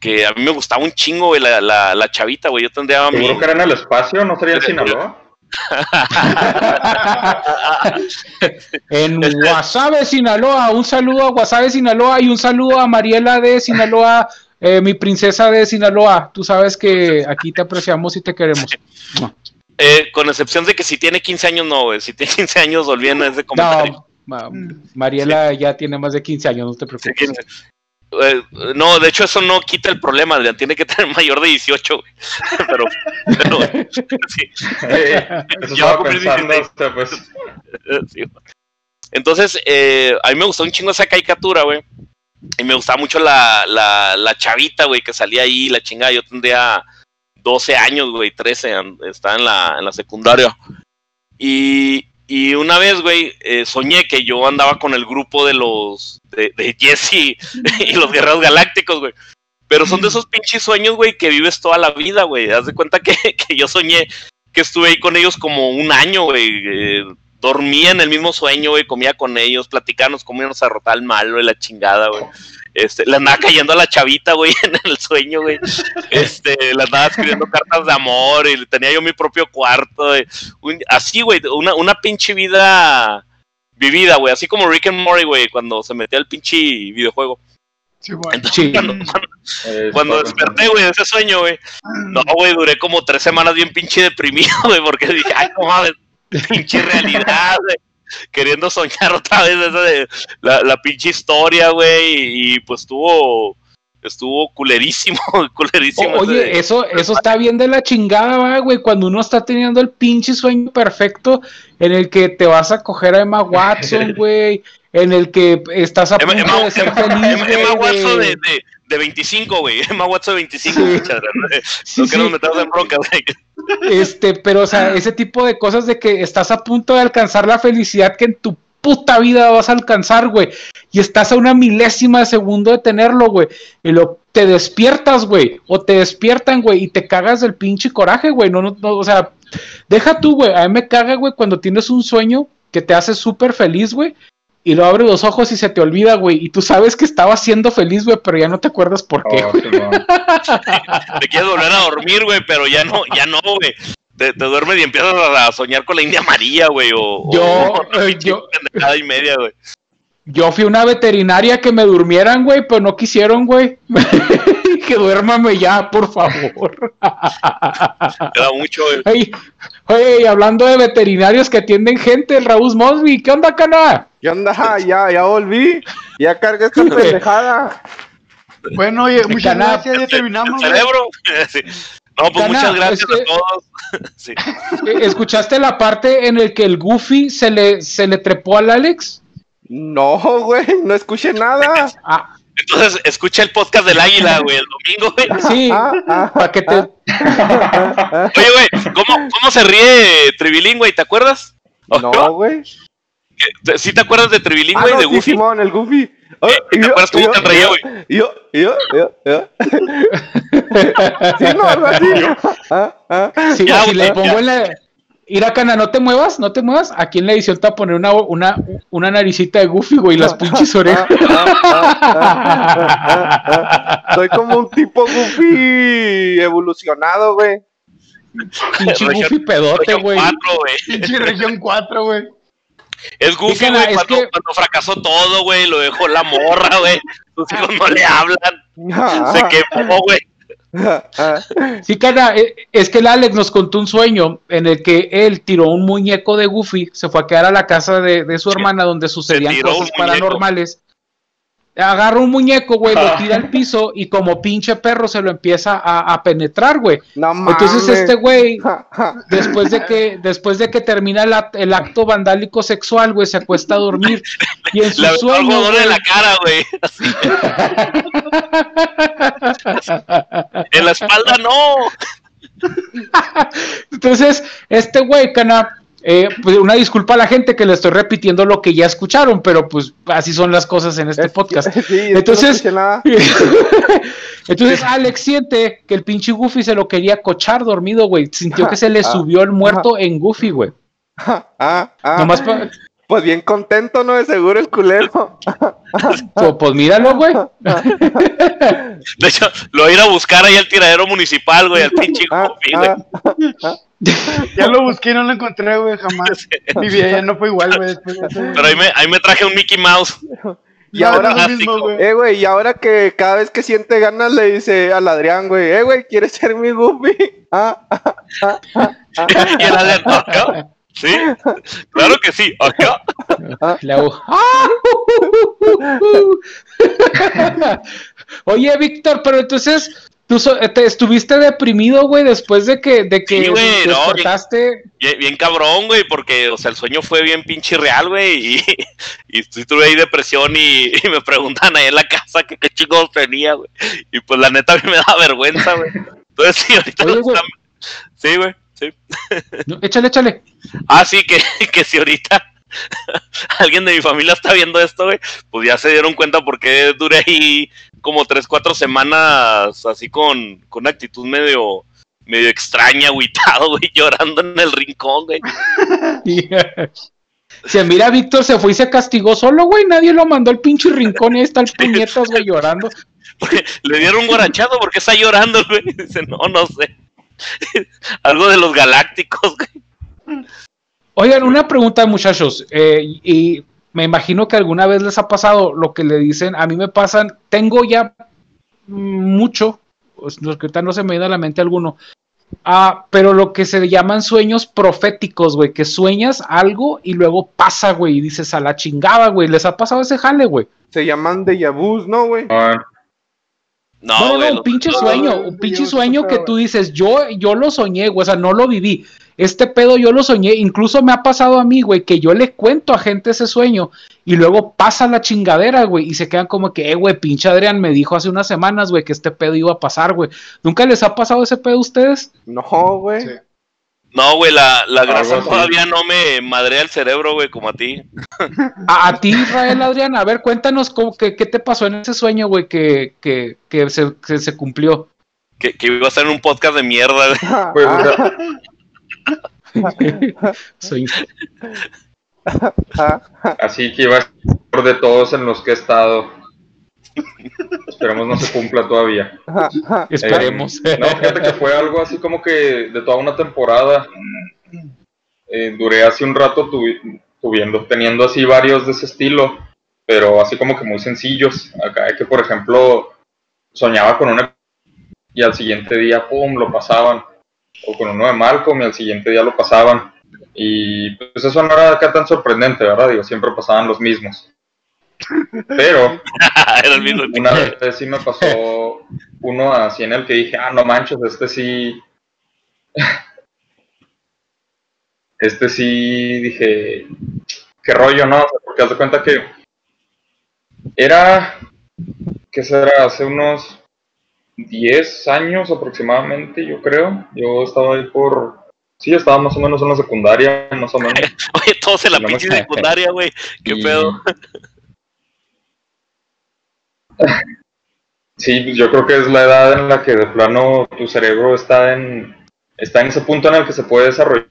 que a mí me gustaba un chingo, güey, la, la, la chavita, güey. Yo tendría a mi... Seguro que era en el espacio, ¿no sería en Sinaloa? En Guasave, Sinaloa, un saludo a Guasave, Sinaloa y un saludo a Mariela de Sinaloa, eh, mi princesa de Sinaloa. Tú sabes que aquí te apreciamos y te queremos. Eh, con excepción de que si tiene 15 años, no, güey. Si tiene 15 años, olviden ese comentario. No, ma- Mariela ya tiene más de 15 años, no te Sí, preocupes. 15. Eh, no, de hecho, eso no quita el problema, Adrián. Tiene que tener mayor de 18, güey. Pero, pero sí, Eh, eso Ya va a estaba cumplir pensando, 16. o sea, pues, sí. Entonces, eh, a mí me gustó un chingo esa caricatura, güey. Y me gustaba mucho la, la, la chavita, güey, que salía ahí, la chingada. Yo tendría 12 años, güey, 13, an- estaba en la, en la secundaria. Y, y una vez, güey, eh, soñé que yo andaba con el grupo de los, de, de Jesse y los Guerreros Galácticos, güey. Pero son de esos pinches sueños, güey, que vives toda la vida, güey. Haz de cuenta que, que yo soñé que estuve ahí con ellos como un año, güey. eh, dormía en el mismo sueño, güey, comía con ellos, platicábamos cómo íbamos a derrotar al malo y la chingada, güey. Este, le andaba cayendo a la chavita, güey, en el sueño, güey. Este, le andaba escribiendo cartas de amor y tenía yo mi propio cuarto. güey. Un- así, güey, una, una pinche vida vivida, güey. Así como Rick and Morty, güey, cuando se metía al pinche videojuego. Sí. Entonces, Sí. cuando, cuando- cuando desperté, güey, de ese sueño, güey. No, güey, duré como tres semanas bien pinche deprimido, güey, porque dije, ay, no mames, pinche realidad, güey. Queriendo soñar otra vez esa de la, la pinche historia, güey, y, y, pues estuvo, estuvo culerísimo, culerísimo. O- oye, eso, eso está bien de la chingada, güey, cuando uno está teniendo el pinche sueño perfecto en el que te vas a coger a Emma Watson, güey, en el que estás a punto Emma- de ser Emma- feliz, Emma- Emma Watson de- de, de, de 25, güey. Emma Watson de 25, Sí. muchas gracias. Sí, no sí. meternos en bronca, güey. Este, pero, o sea, ese tipo de cosas de que estás a punto de alcanzar la felicidad que en tu puta vida vas a alcanzar, güey. Y estás a una milésima de segundo de tenerlo, güey. Y lo, te despiertas, güey. O te despiertan, güey. Y te cagas del pinche coraje, güey. No, no, no, o sea, deja tú, güey. A mí me caga, güey, cuando tienes un sueño que te hace súper feliz, güey. Y lo abres los ojos y se te olvida, güey. Y tú sabes que estabas siendo feliz, güey, pero ya no te acuerdas por qué, Oh. Te quieres volver a dormir, güey, pero ya no, ya no, güey. Te, te duermes y empiezas a soñar con la India María, güey, o, Yo, o eh, yo- pendejada y media, güey. Yo fui a una veterinaria que me durmieran, güey, pero no quisieron, güey. que duérmame ya, por favor. Era mucho, güey. Oye, oye, y hablando de veterinarios que atienden gente, el Raúl Mosby, ¿qué onda, cana? ¿Qué onda? Ah, Ya, ya volví. Ya cargué esta pendejada. Bueno, oye, muchas Cana, gracias, ya terminamos. El güey. cerebro. Sí. No, pues Cana, muchas gracias a todos. Sí. Eh, ¿Escuchaste la parte en el que el Goofy se le, se le trepó al Alex? No, güey, no escuché nada. Ah, Entonces, escucha el podcast del águila, güey, el domingo, güey. sí, Ah, ah, para que te... Oye, güey, ¿cómo, ¿cómo se ríe Tribilín, güey? ¿Te acuerdas? No, güey. ¿Te- ¿Sí te acuerdas de Tribilín, Ah, güey, no, de sí, Goofy? Simón, el Goofy. Oh, ¿Te yo- acuerdas cómo yo- te reía, yo- güey? Yo, yo, yo, yo. Sí, no, algo así. Ah, ah. Sí, Ya, si le pongo en la... Mira, Cana, no te muevas, no te muevas. Aquí en la edición te voy a poner una, una, una naricita de Goofy, güey, y las pinches orejas. Soy como un tipo Goofy evolucionado, güey. Pinche Goofy pedote, güey. cuatro, güey. Pinche región 4, güey. Es Goofy, güey, cuando, que- cuando fracasó todo, güey, lo dejó la morra, güey. Sus hijos no le hablan. Se quemó, güey. Sí, Cana, eh, es que el Alex nos contó un sueño en el que él tiró un muñeco de Goofy, se fue a quedar a la casa de, de su hermana donde sucedían cosas paranormales. Agarra un muñeco, güey, lo tira al piso y como pinche perro se lo empieza a, a penetrar, güey. No mames. Entonces este güey, después de que, después de que termina el, act- el acto vandálico sexual, güey, se acuesta a dormir. Y en su Le sueño, algodón en la cara, güey. Así. en la espalda, no. Entonces, este güey, Cana, eh, pues una disculpa a la gente que le estoy repitiendo lo que ya escucharon, pero pues así son las cosas en este podcast. Sí, Entonces- no. Entonces Alex siente que el pinche Goofy se lo quería cochar dormido, güey. Sintió que se le Ah, subió el muerto en Goofy, güey. Ah, ah. Nomás pa- Pues bien contento, ¿no? De seguro el culero. pues, pues míralo, güey. De hecho, lo voy a ir a buscar ahí al tiradero municipal, güey, al pinche Ah, Goofy, güey. ah. Ya lo busqué y no lo encontré, güey, jamás. Mi vida ya no fue igual, güey. Pero ahí me, ahí me traje un Mickey Mouse. Y ahora, mismo, güey. eh, güey, y ahora que cada vez que siente ganas le dice al Adrián, güey, eh, güey, ¿quieres ser mi Goofy? Ah, y el acá. Sí, claro que sí, acá. ¡Ah! Oye, Víctor, pero entonces tú so- te estuviste deprimido, güey, después de que, de que Sí, güey, no. Bien, bien cabrón, güey, porque, o sea, el sueño fue bien pinche real, güey, y, y tuve ahí depresión y, y me preguntan ahí en la casa que qué chicos tenía, güey. Y pues la neta a mí me da vergüenza, güey. Entonces sí, ahorita Oye, güey. están- Sí, güey, sí. No, échale, échale. Ah, sí, que, que si ahorita alguien de mi familia está viendo esto, güey, pues ya se dieron cuenta porque duré ahí como tres, cuatro semanas así con, con una actitud medio, medio extraña, agüitado, güey, llorando en el rincón, güey. Se mira, Víctor se fue y se castigó solo, güey. Nadie lo mandó al pinche rincón y ahí está el puñetas, güey, llorando. Porque le dieron un guarachazo porque está llorando, güey. Dice, no, no sé. Algo de los galácticos, güey. Oigan, una pregunta, muchachos. eh, y me imagino que alguna vez les ha pasado lo que le dicen, a mí me pasan, tengo ya mucho, pues, que ahorita no se me viene a la mente alguno, Ah, pero lo que se llaman sueños proféticos, güey, que sueñas algo y luego pasa, güey, y dices a la chingada, güey, les ha pasado ese jale, güey. Se llaman de vus, ¿no, güey? Ah, No, No, no, güey, un pinche sueño, un pinche sueño que tú dices, yo, yo lo soñé, güey, o sea, no lo viví. Este pedo yo lo soñé, incluso me ha pasado a mí, güey, que yo le cuento a gente ese sueño y luego pasa la chingadera, güey, y se quedan como que, eh, güey, pinche Adrián me dijo hace unas semanas, güey, que este pedo iba a pasar, güey. ¿Nunca les ha pasado ese pedo a ustedes? No, güey. Sí. No, güey, la, la grasa todavía no me madrea el cerebro, güey, como a ti. A, a ti, Israel, Adrián, a ver, cuéntanos cómo, qué, qué te pasó en ese sueño, güey, que, que, que se, que se cumplió. Que, que iba a estar en un podcast de mierda, güey. pues, Ah, sea, Soy- ah, así que iba a ser de todos en los que he estado. Esperemos no se cumpla todavía. Esperemos. Eh, no, fíjate que fue algo así como que de toda una temporada. Eh, duré así un rato tuvi- tuviendo, teniendo así varios de ese estilo, pero así como que muy sencillos. Acá de que, por ejemplo, soñaba con una y al siguiente día, pum, lo pasaban. O con uno de Malcolm y al siguiente día lo pasaban. Y pues eso no era acá tan sorprendente, ¿verdad? Digo, siempre pasaban los mismos. Pero Era el mismo. una vez sí me pasó uno así en el que dije, ah, no manches, este sí. Este sí, dije, qué rollo, ¿no? Porque haz de cuenta que era, ¿qué será? Hace unos 10 años aproximadamente, yo creo. Yo estaba ahí por. Sí, estaba más o menos en la secundaria, más o menos. Oye, todos en la No pinche secundaria, güey. ¿Qué Y- pedo? Sí, pues yo creo que es la edad en la que de plano tu cerebro está en, está en ese punto en el que se puede desarrollar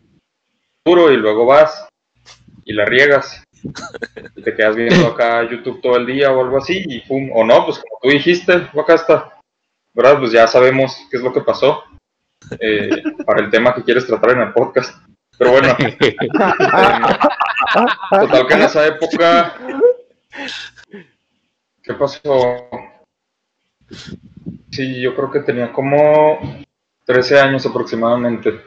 duro y luego vas y la riegas y te quedas viendo acá YouTube todo el día o algo así y pum, o no, pues como tú dijiste, acá está, ¿verdad? Pues ya sabemos qué es lo que pasó eh, para el tema que quieres tratar en el podcast. Pero bueno, eh, total que en esa época, ¿qué pasó? Sí, yo creo que tenía como 13 años aproximadamente,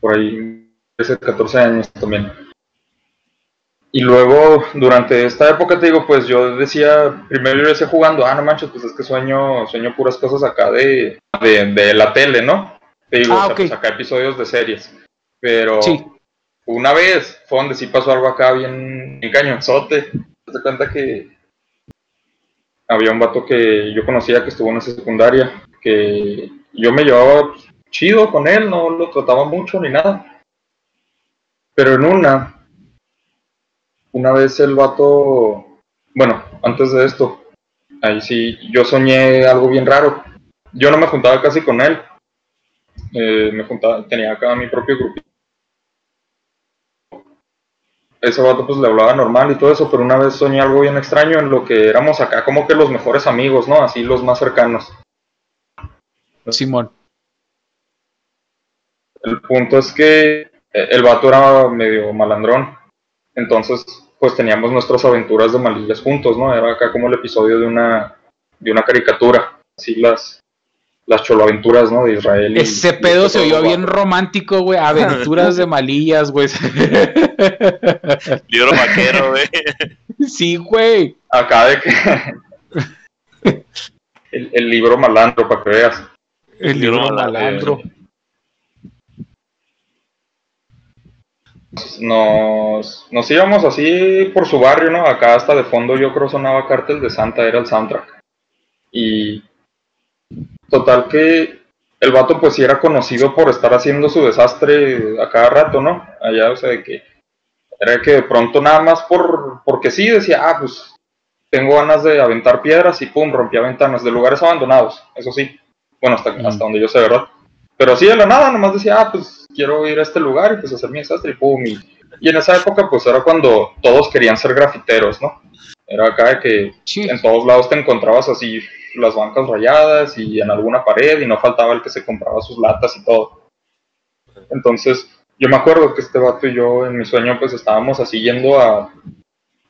por ahí, 13, 14 años también. Y luego, durante esta época, te digo, pues yo decía, primero yo decía jugando, ah, no manches, pues es que sueño, sueño puras cosas acá de, de, de la tele, ¿no? Te digo, Ah, o sea, ok. pues acá episodios de series. Pero Sí. una vez fue donde sí pasó algo acá bien, bien cañonzote. Te das cuenta que había un vato que yo conocía que estuvo en esa secundaria, que yo me llevaba chido con él, no lo trataba mucho ni nada. Pero en una, una vez el vato, bueno, antes de esto, ahí sí, yo soñé algo bien raro. Yo no me juntaba casi con él. Eh, me juntaba, tenía acá mi propio grupo. Ese vato pues le hablaba normal y todo eso, pero una vez soñé algo bien extraño en lo que éramos acá como que los mejores amigos, ¿no? Así los más cercanos. Simón. El punto es que eh, el vato era medio malandrón. Entonces, pues teníamos nuestras aventuras de malillas juntos, ¿no? Era acá como el episodio de una, de una caricatura. Así las, las choloaventuras, ¿no? De Israel. y- Ese y pedo se oyó bien romántico, güey. Aventuras de malillas, güey. Libro vaquero, güey. sí, güey. Acá de que. el, el libro malandro, para que veas. El Libro libro malandro. malandro. Nos, nos íbamos así por su barrio, ¿no? Acá hasta de fondo yo creo sonaba Cártel de Santa, era el soundtrack. Y total que el vato pues sí era conocido por estar haciendo su desastre a cada rato, ¿no? Allá, o sea, de que era que de pronto nada más por porque sí decía, ah, pues tengo ganas de aventar piedras y pum, rompía ventanas de lugares abandonados, eso sí. Bueno, hasta, Mm. hasta donde yo sé, ¿verdad? Pero sí, de la nada, nomás decía, ah, pues quiero ir a este lugar y pues hacer mi desastre y pum. Y, y en esa época, pues era cuando todos querían ser grafiteros, ¿no? Era acá de que Sí. en todos lados te encontrabas así las bancas rayadas y en alguna pared y no faltaba el que se compraba sus latas y todo. Entonces, yo me acuerdo que este vato y yo en mi sueño pues estábamos así yendo a,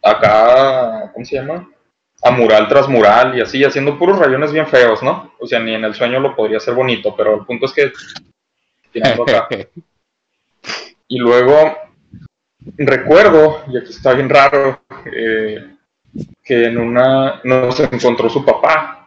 acá, ¿cómo se llama? A mural tras mural y así, haciendo puros rayones bien feos, ¿no? O sea, ni en el sueño lo podría hacer bonito, pero el punto es que. Y luego recuerdo, y aquí está bien raro, eh, que en una nos encontró su papá.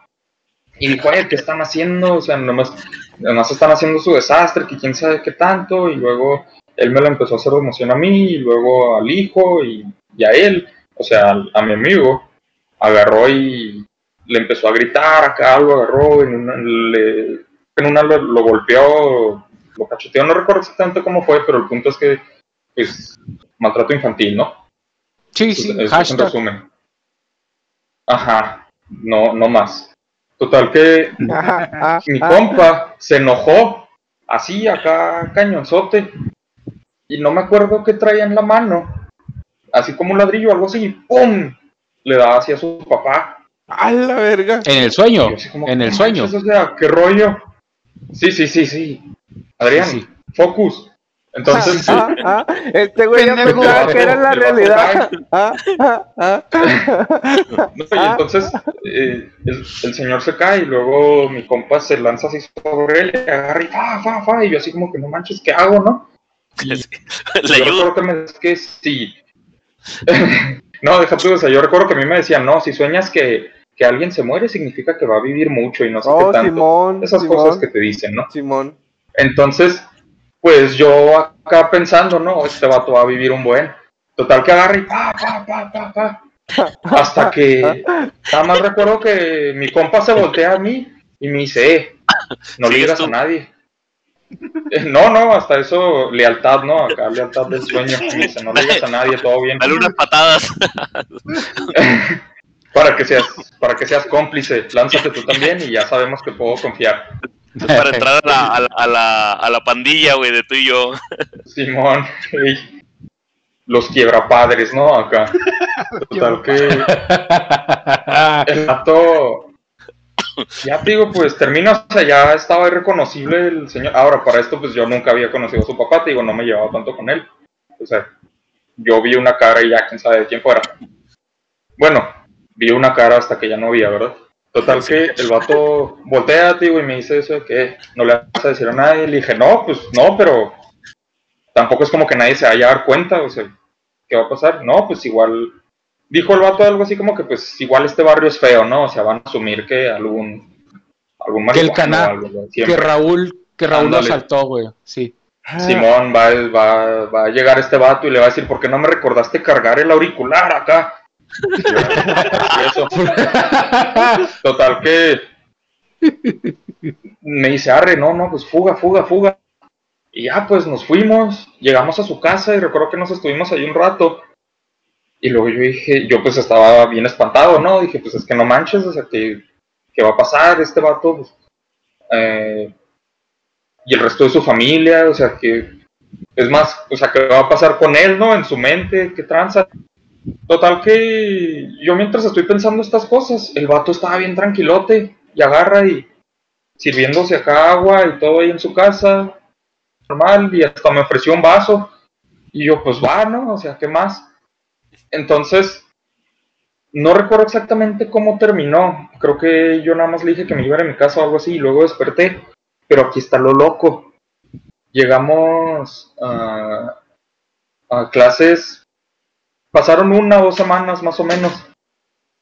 Y dijo, oye, ¿qué están haciendo? O sea, nomás, nomás están haciendo su desastre, que quién sabe qué tanto. Y luego él me lo empezó a hacer de emoción a mí, y luego al hijo, y, y a él, o sea, al- a mi amigo. Agarró y le empezó a gritar acá, lo agarró, en una, le- en una lo, lo golpeó, lo cacheteó, no recuerdo exactamente cómo fue, pero el punto es que, pues, maltrato infantil, ¿no? Sí, sí, eso es hashtag. resumen. Ajá, no, no más. Total que Ajá, mi compa se enojó, así acá cañonzote, y no me acuerdo qué traía en la mano, así como un ladrillo, algo así, y ¡pum! Le daba así a su papá. A la verga. En el sueño, como, en el "No sueño. manches, o sea, ¿qué rollo? Sí, sí, sí, sí. Adrián, Sí, sí. focus. Entonces, Ah, ah, este güey ya pensaba que era la realidad. Ah, ah, ah. No, y entonces eh, el, el señor se cae y luego mi compa se lanza así sobre él y agarra y fa, fa, fa, y yo así como que no manches, ¿qué hago, no? Y Le yo que me es que sí. no, deja tú, o sea, yo recuerdo que a mí me decían, no, si sueñas que, que alguien se muere significa que va a vivir mucho y no sé Oh, qué tanto. Simón, Esas Simón, cosas que te dicen, ¿no? Simón. Entonces, pues yo acá pensando, no, este vato va a vivir un buen. Total que agarra y pa, pa, pa, pa, pa. Hasta que, nada más recuerdo que mi compa se voltea a mí y me dice, eh, no le ¿Sigues digas a nadie. Eh, No, no, hasta eso, lealtad, ¿no? Acá lealtad del sueño. Me dice, no le digas a nadie, todo bien. Dale unas patadas. Para que seas, para que seas cómplice, lánzate tú también y ya sabemos que puedo confiar. Para entrar a la, a la, a la, a la pandilla, güey, de tú y yo. Simón, ey, los quiebrapadres, ¿no? Acá. Total que el vato, ya te digo, pues termina, o sea, ya estaba irreconocible el señor. Ahora, para esto, pues yo nunca había conocido a su papá, te digo, no me llevaba tanto con él. O sea, yo vi una cara y ya quién sabe de quién fuera. Bueno, vi una cara hasta que ya no había, ¿verdad? Total que el vato voltea, te digo, y me dice eso de que no le vas a decir a nadie. Le dije, no, pues no, pero tampoco es como que nadie se vaya a dar cuenta, o sea, ¿qué va a pasar? No, pues igual, dijo el vato algo así como que pues igual este barrio es feo, ¿no? O sea, van a asumir que algún, algún Que el marihuano cana- o algo, güey, que. Raúl, que Raúl lo Ándale. asaltó, güey. Sí. Simón va, va, va a llegar este vato y le va a decir, ¿por qué no me recordaste cargar el auricular acá? Total que me dice, arre, no, no, pues fuga, fuga, fuga. Y ya, pues nos fuimos, llegamos a su casa y recuerdo que nos estuvimos ahí un rato. Y luego yo dije, yo pues estaba bien espantado, ¿no? Dije, pues es que no manches, o sea, que, ¿qué va a pasar? Este vato, pues, eh, y el resto de su familia, o sea, que es más, o sea, ¿qué va a pasar con él, no? En su mente, ¿qué tranza? Total que yo mientras estoy pensando estas cosas, el vato estaba bien tranquilote y agarra y sirviéndose acá agua y todo ahí en su casa, normal, y hasta me ofreció un vaso. Y yo, pues va, ¿no? O sea, ¿qué más? Entonces, no recuerdo exactamente cómo terminó. Creo que yo nada más le dije que me iba a mi casa o algo así y luego desperté. Pero aquí está lo loco. Llegamos a, a clases, pasaron una o dos semanas más o menos.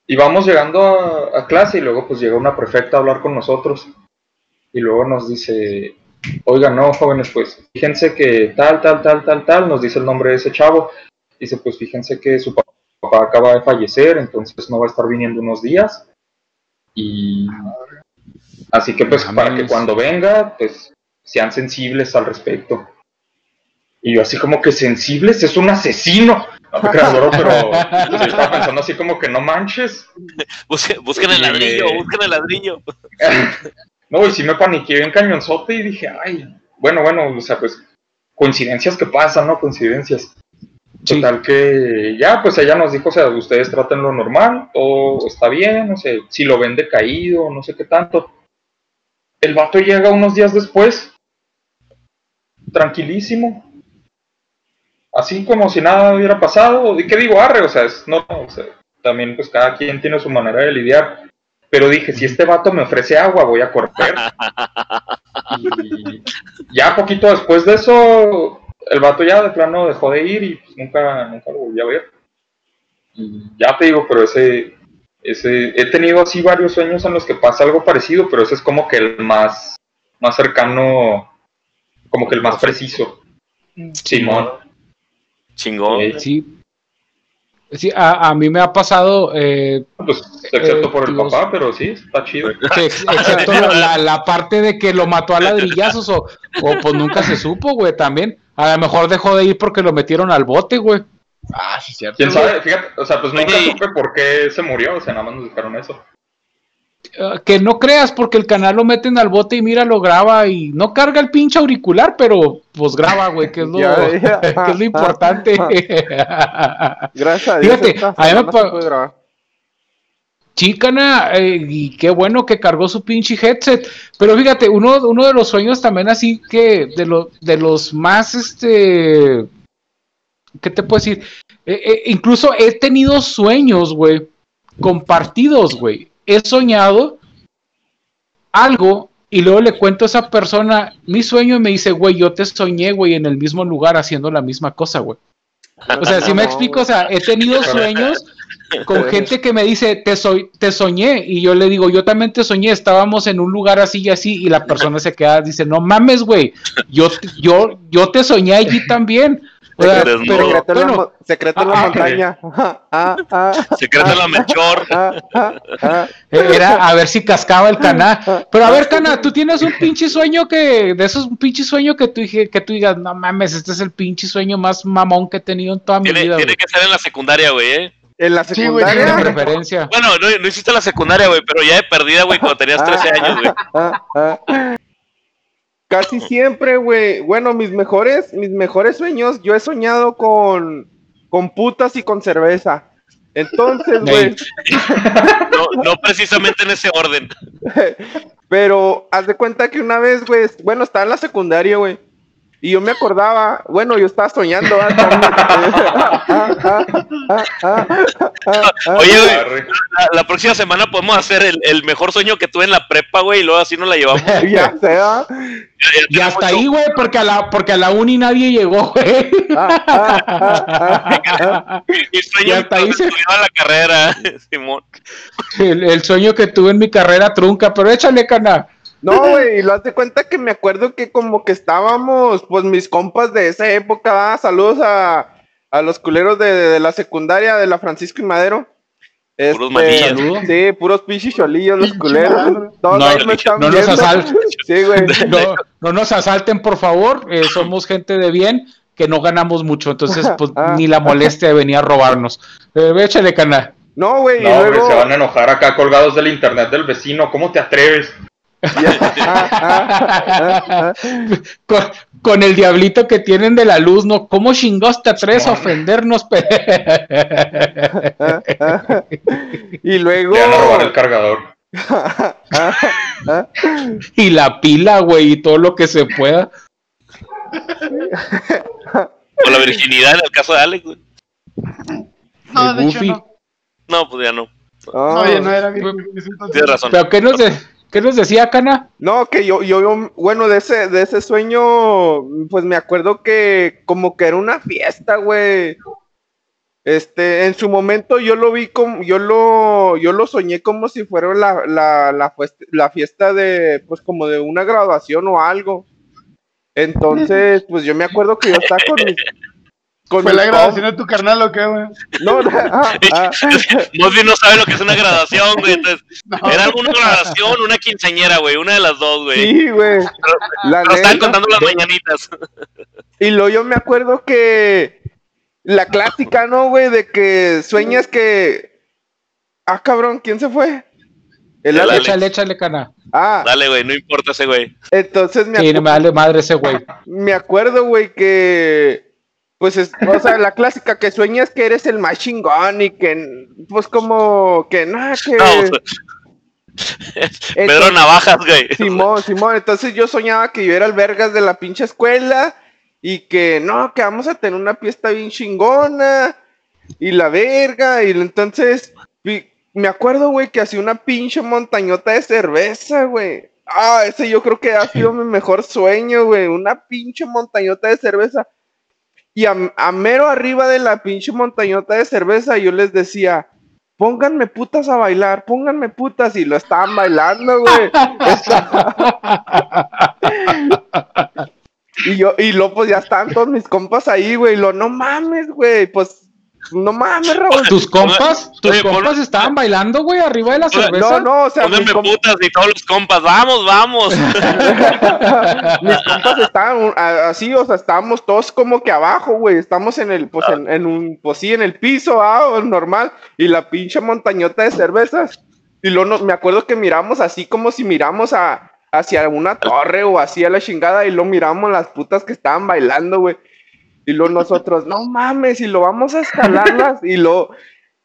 Y vamos llegando a, a clase y luego pues llega una prefecta a hablar con nosotros. Y luego nos dice, oiga, no, jóvenes, pues fíjense que tal, tal, tal, tal, tal, nos dice el nombre de ese chavo. Dice, pues fíjense que su papá acaba de fallecer, entonces no va a estar viniendo unos días. Y así que pues para que cuando venga, pues sean sensibles al respecto. Y yo así como que sensibles, es un asesino. No te creas, bro, pero pues, yo estaba pensando así como que no manches. Busquen, busquen el ladrillo, me- busquen el ladrillo. No, y sí me paniqué bien cañonzote y dije, ay, bueno, bueno, o sea, pues coincidencias que pasan, ¿no? Coincidencias. Sí. Total que ya, pues ella nos dijo, o sea, ustedes traten lo normal, todo está bien, no sé, si lo ven decaído, no sé qué tanto. El vato llega unos días después, tranquilísimo, así como si nada hubiera pasado. ¿Y qué digo, arre? O sea, es, no, o sea, también pues cada quien tiene su manera de lidiar. Pero dije, si este vato me ofrece agua, voy a correr. y ya poquito después de eso, el vato ya de plano dejó de ir y pues, nunca, nunca lo volví a ver. Y ya te digo, pero ese, ese, he tenido así varios sueños en los que pasa algo parecido, pero ese es como que el más, más cercano, como que el más preciso. Simón. Chingón. Sí. Sí. Sí, a, a mí me ha pasado, eh, Pues, excepto Eh, por el los- papá, pero sí, está chido. ex- excepto la, la parte de que lo mató a ladrillazos o, o pues nunca se supo, güey, también. A lo mejor dejó de ir porque lo metieron al bote, güey. Ah, sí, cierto. ¿Quién sabe? Fíjate, o sea, pues nunca supe por qué se murió, o sea, nada más nos dijeron eso. Eh, que no creas porque el canal lo meten al bote y mira, lo graba y no carga el pinche auricular, pero pues graba, güey, que es lo, Ya, ya. que es lo importante. Gracias a Dios. Fíjate, a mí me. Chicana, eh, y qué bueno que cargó su pinche headset. Pero fíjate, uno, uno de los sueños también así que de, lo, de los más, este, ¿qué te puedo decir? Eh, eh, incluso he tenido sueños, güey, compartidos, güey. He soñado algo y luego le cuento a esa persona mi sueño y me dice, güey, yo te soñé, güey, en el mismo lugar haciendo la misma cosa, güey. O sea, si me explico, o sea, he tenido sueños con gente que me dice, te, soy, te soñé, y yo le digo, yo también te soñé, estábamos en un lugar así y así, y la persona se queda, dice, no mames, güey, yo, yo, yo te soñé allí también. O sea, Secreto en la, secreto en la ah, ah, montaña. Ah, ah, Secreto la ah, ah, ah. era a ver si cascaba el cana. Pero a ver, cana, tú tienes un pinche sueño que, de esos un pinche sueño que tú, dije- que tú digas, no mames, este es el pinche sueño más mamón que he tenido en toda mi Tiene, vida, tiene güey. que ser en la secundaria, güey, ¿eh? En la Sí, güey, De secundaria. preferencia. Bueno, no, no hiciste la secundaria, güey, pero ya de perdida, güey, cuando tenías 13 años, güey. Casi siempre, güey. Bueno, mis mejores, mis mejores sueños, yo he soñado con, con putas y con cerveza. Entonces, güey, No, no precisamente en ese orden. pero haz de cuenta que una vez, güey, bueno, estaba en la secundaria, güey. Y yo me acordaba, bueno, yo estaba soñando. Oye, güey, la, la próxima semana podemos hacer el, el mejor sueño que tuve en la prepa, güey, y luego así nos la llevamos. ya sea. Ya- ya Y hasta ahí, güey, porque a la, porque a la uni nadie llegó, güey. Mi sueño Y hasta ahí se- la carrera, Simón. El, el sueño que tuve en mi carrera trunca, pero échale, cana. No, güey, y lo hace cuenta que me acuerdo que como que estábamos, pues mis compas de esa época, ah, saludos a, a los culeros de, de la secundaria de la Francisco y Madero. Este, Puros manillas. Saludo. Sí, puros pinches cholillos los culeros. No, me están no nos viendo. asal- Sí, güey. No, no nos asalten, por favor. eh, somos gente de bien que no ganamos mucho, entonces pues Ah. ni la molestia de venir a robarnos. Eh, échale, cana. No, güey, No, luego... se van a enojar acá colgados del internet del vecino. ¿Cómo te atreves? Con, con el diablito que tienen de la luz, ¿no? ¿Cómo chingados te atreves a No. ofendernos? Y luego... El cargador. y la pila, güey, y todo lo que se pueda. O la virginidad en el caso de Alex, güey. No, de hecho no. No, pues ya no. Ah. Oye, no era bien. en ese entonces. Tienes razón. ¿Pero qué nos, de- qué nos decía, cana? No, que yo, yo, bueno, de ese, de ese sueño, pues me acuerdo que como que era una fiesta, güey. Este, en su momento yo lo vi como, yo lo, yo lo soñé como si fuera la, la, la, fiesta de, pues como de una graduación o algo. Entonces, pues yo me acuerdo que yo estaba con con ¿Fue la grabación de tu carnal o qué, güey? No, no, ah, ah, no sabe lo que es una graduación, güey. Entonces, No. era alguna graduación, una quinceañera, güey. Una de las dos, güey. sí, güey. La Pero estaban neta. contando las mañanitas. Y luego yo me acuerdo que la clásica, ¿no, güey? De que sueñas que. Ah, cabrón, ¿quién se fue? El. Échale, échale, cana. Ah, Dale, güey, no importa ese güey. entonces me, Sí, acu- no me vale madre ese güey. me acuerdo, güey, que. Pues es, o sea, la clásica que sueñas que eres el más chingón y que, pues como que nada, que. No, o sea, Pedro Navajas, güey. Simón, Simón, entonces yo soñaba que yo era el vergas de la pinche escuela y que no, que vamos a tener una fiesta bien chingona y la verga. Y entonces me acuerdo, güey, que hacía una pinche montañota de cerveza, güey. Ah, ese yo creo que ha sido mi mejor sueño, güey. Una pinche montañota de cerveza. Y a, a mero arriba de la pinche montañota de cerveza yo les decía, pónganme putas a bailar, pónganme putas. Y lo estaban bailando, güey. y yo, y luego pues ya estaban todos mis compas ahí, güey. Y lo, no mames, güey. Pues, no mames, Raúl. ¿Tus compas? ¿Tus Oye, compas estaban bailando, güey, arriba de la cerveza? No, no, o sea, Pónganme com- putas y todos los compas, vamos, vamos. mis compas estaban así, o sea, estábamos todos como que abajo, güey. Estamos en el, pues, en, en un, pues sí, en el piso, ah, o normal. Y la pinche montañota de cervezas. Y luego nos- me acuerdo que miramos así como si miramos a, hacia una torre o así a la chingada. Y luego miramos las putas que estaban bailando, güey. Y luego nosotros, no mames, y lo vamos a escalarlas. y lo,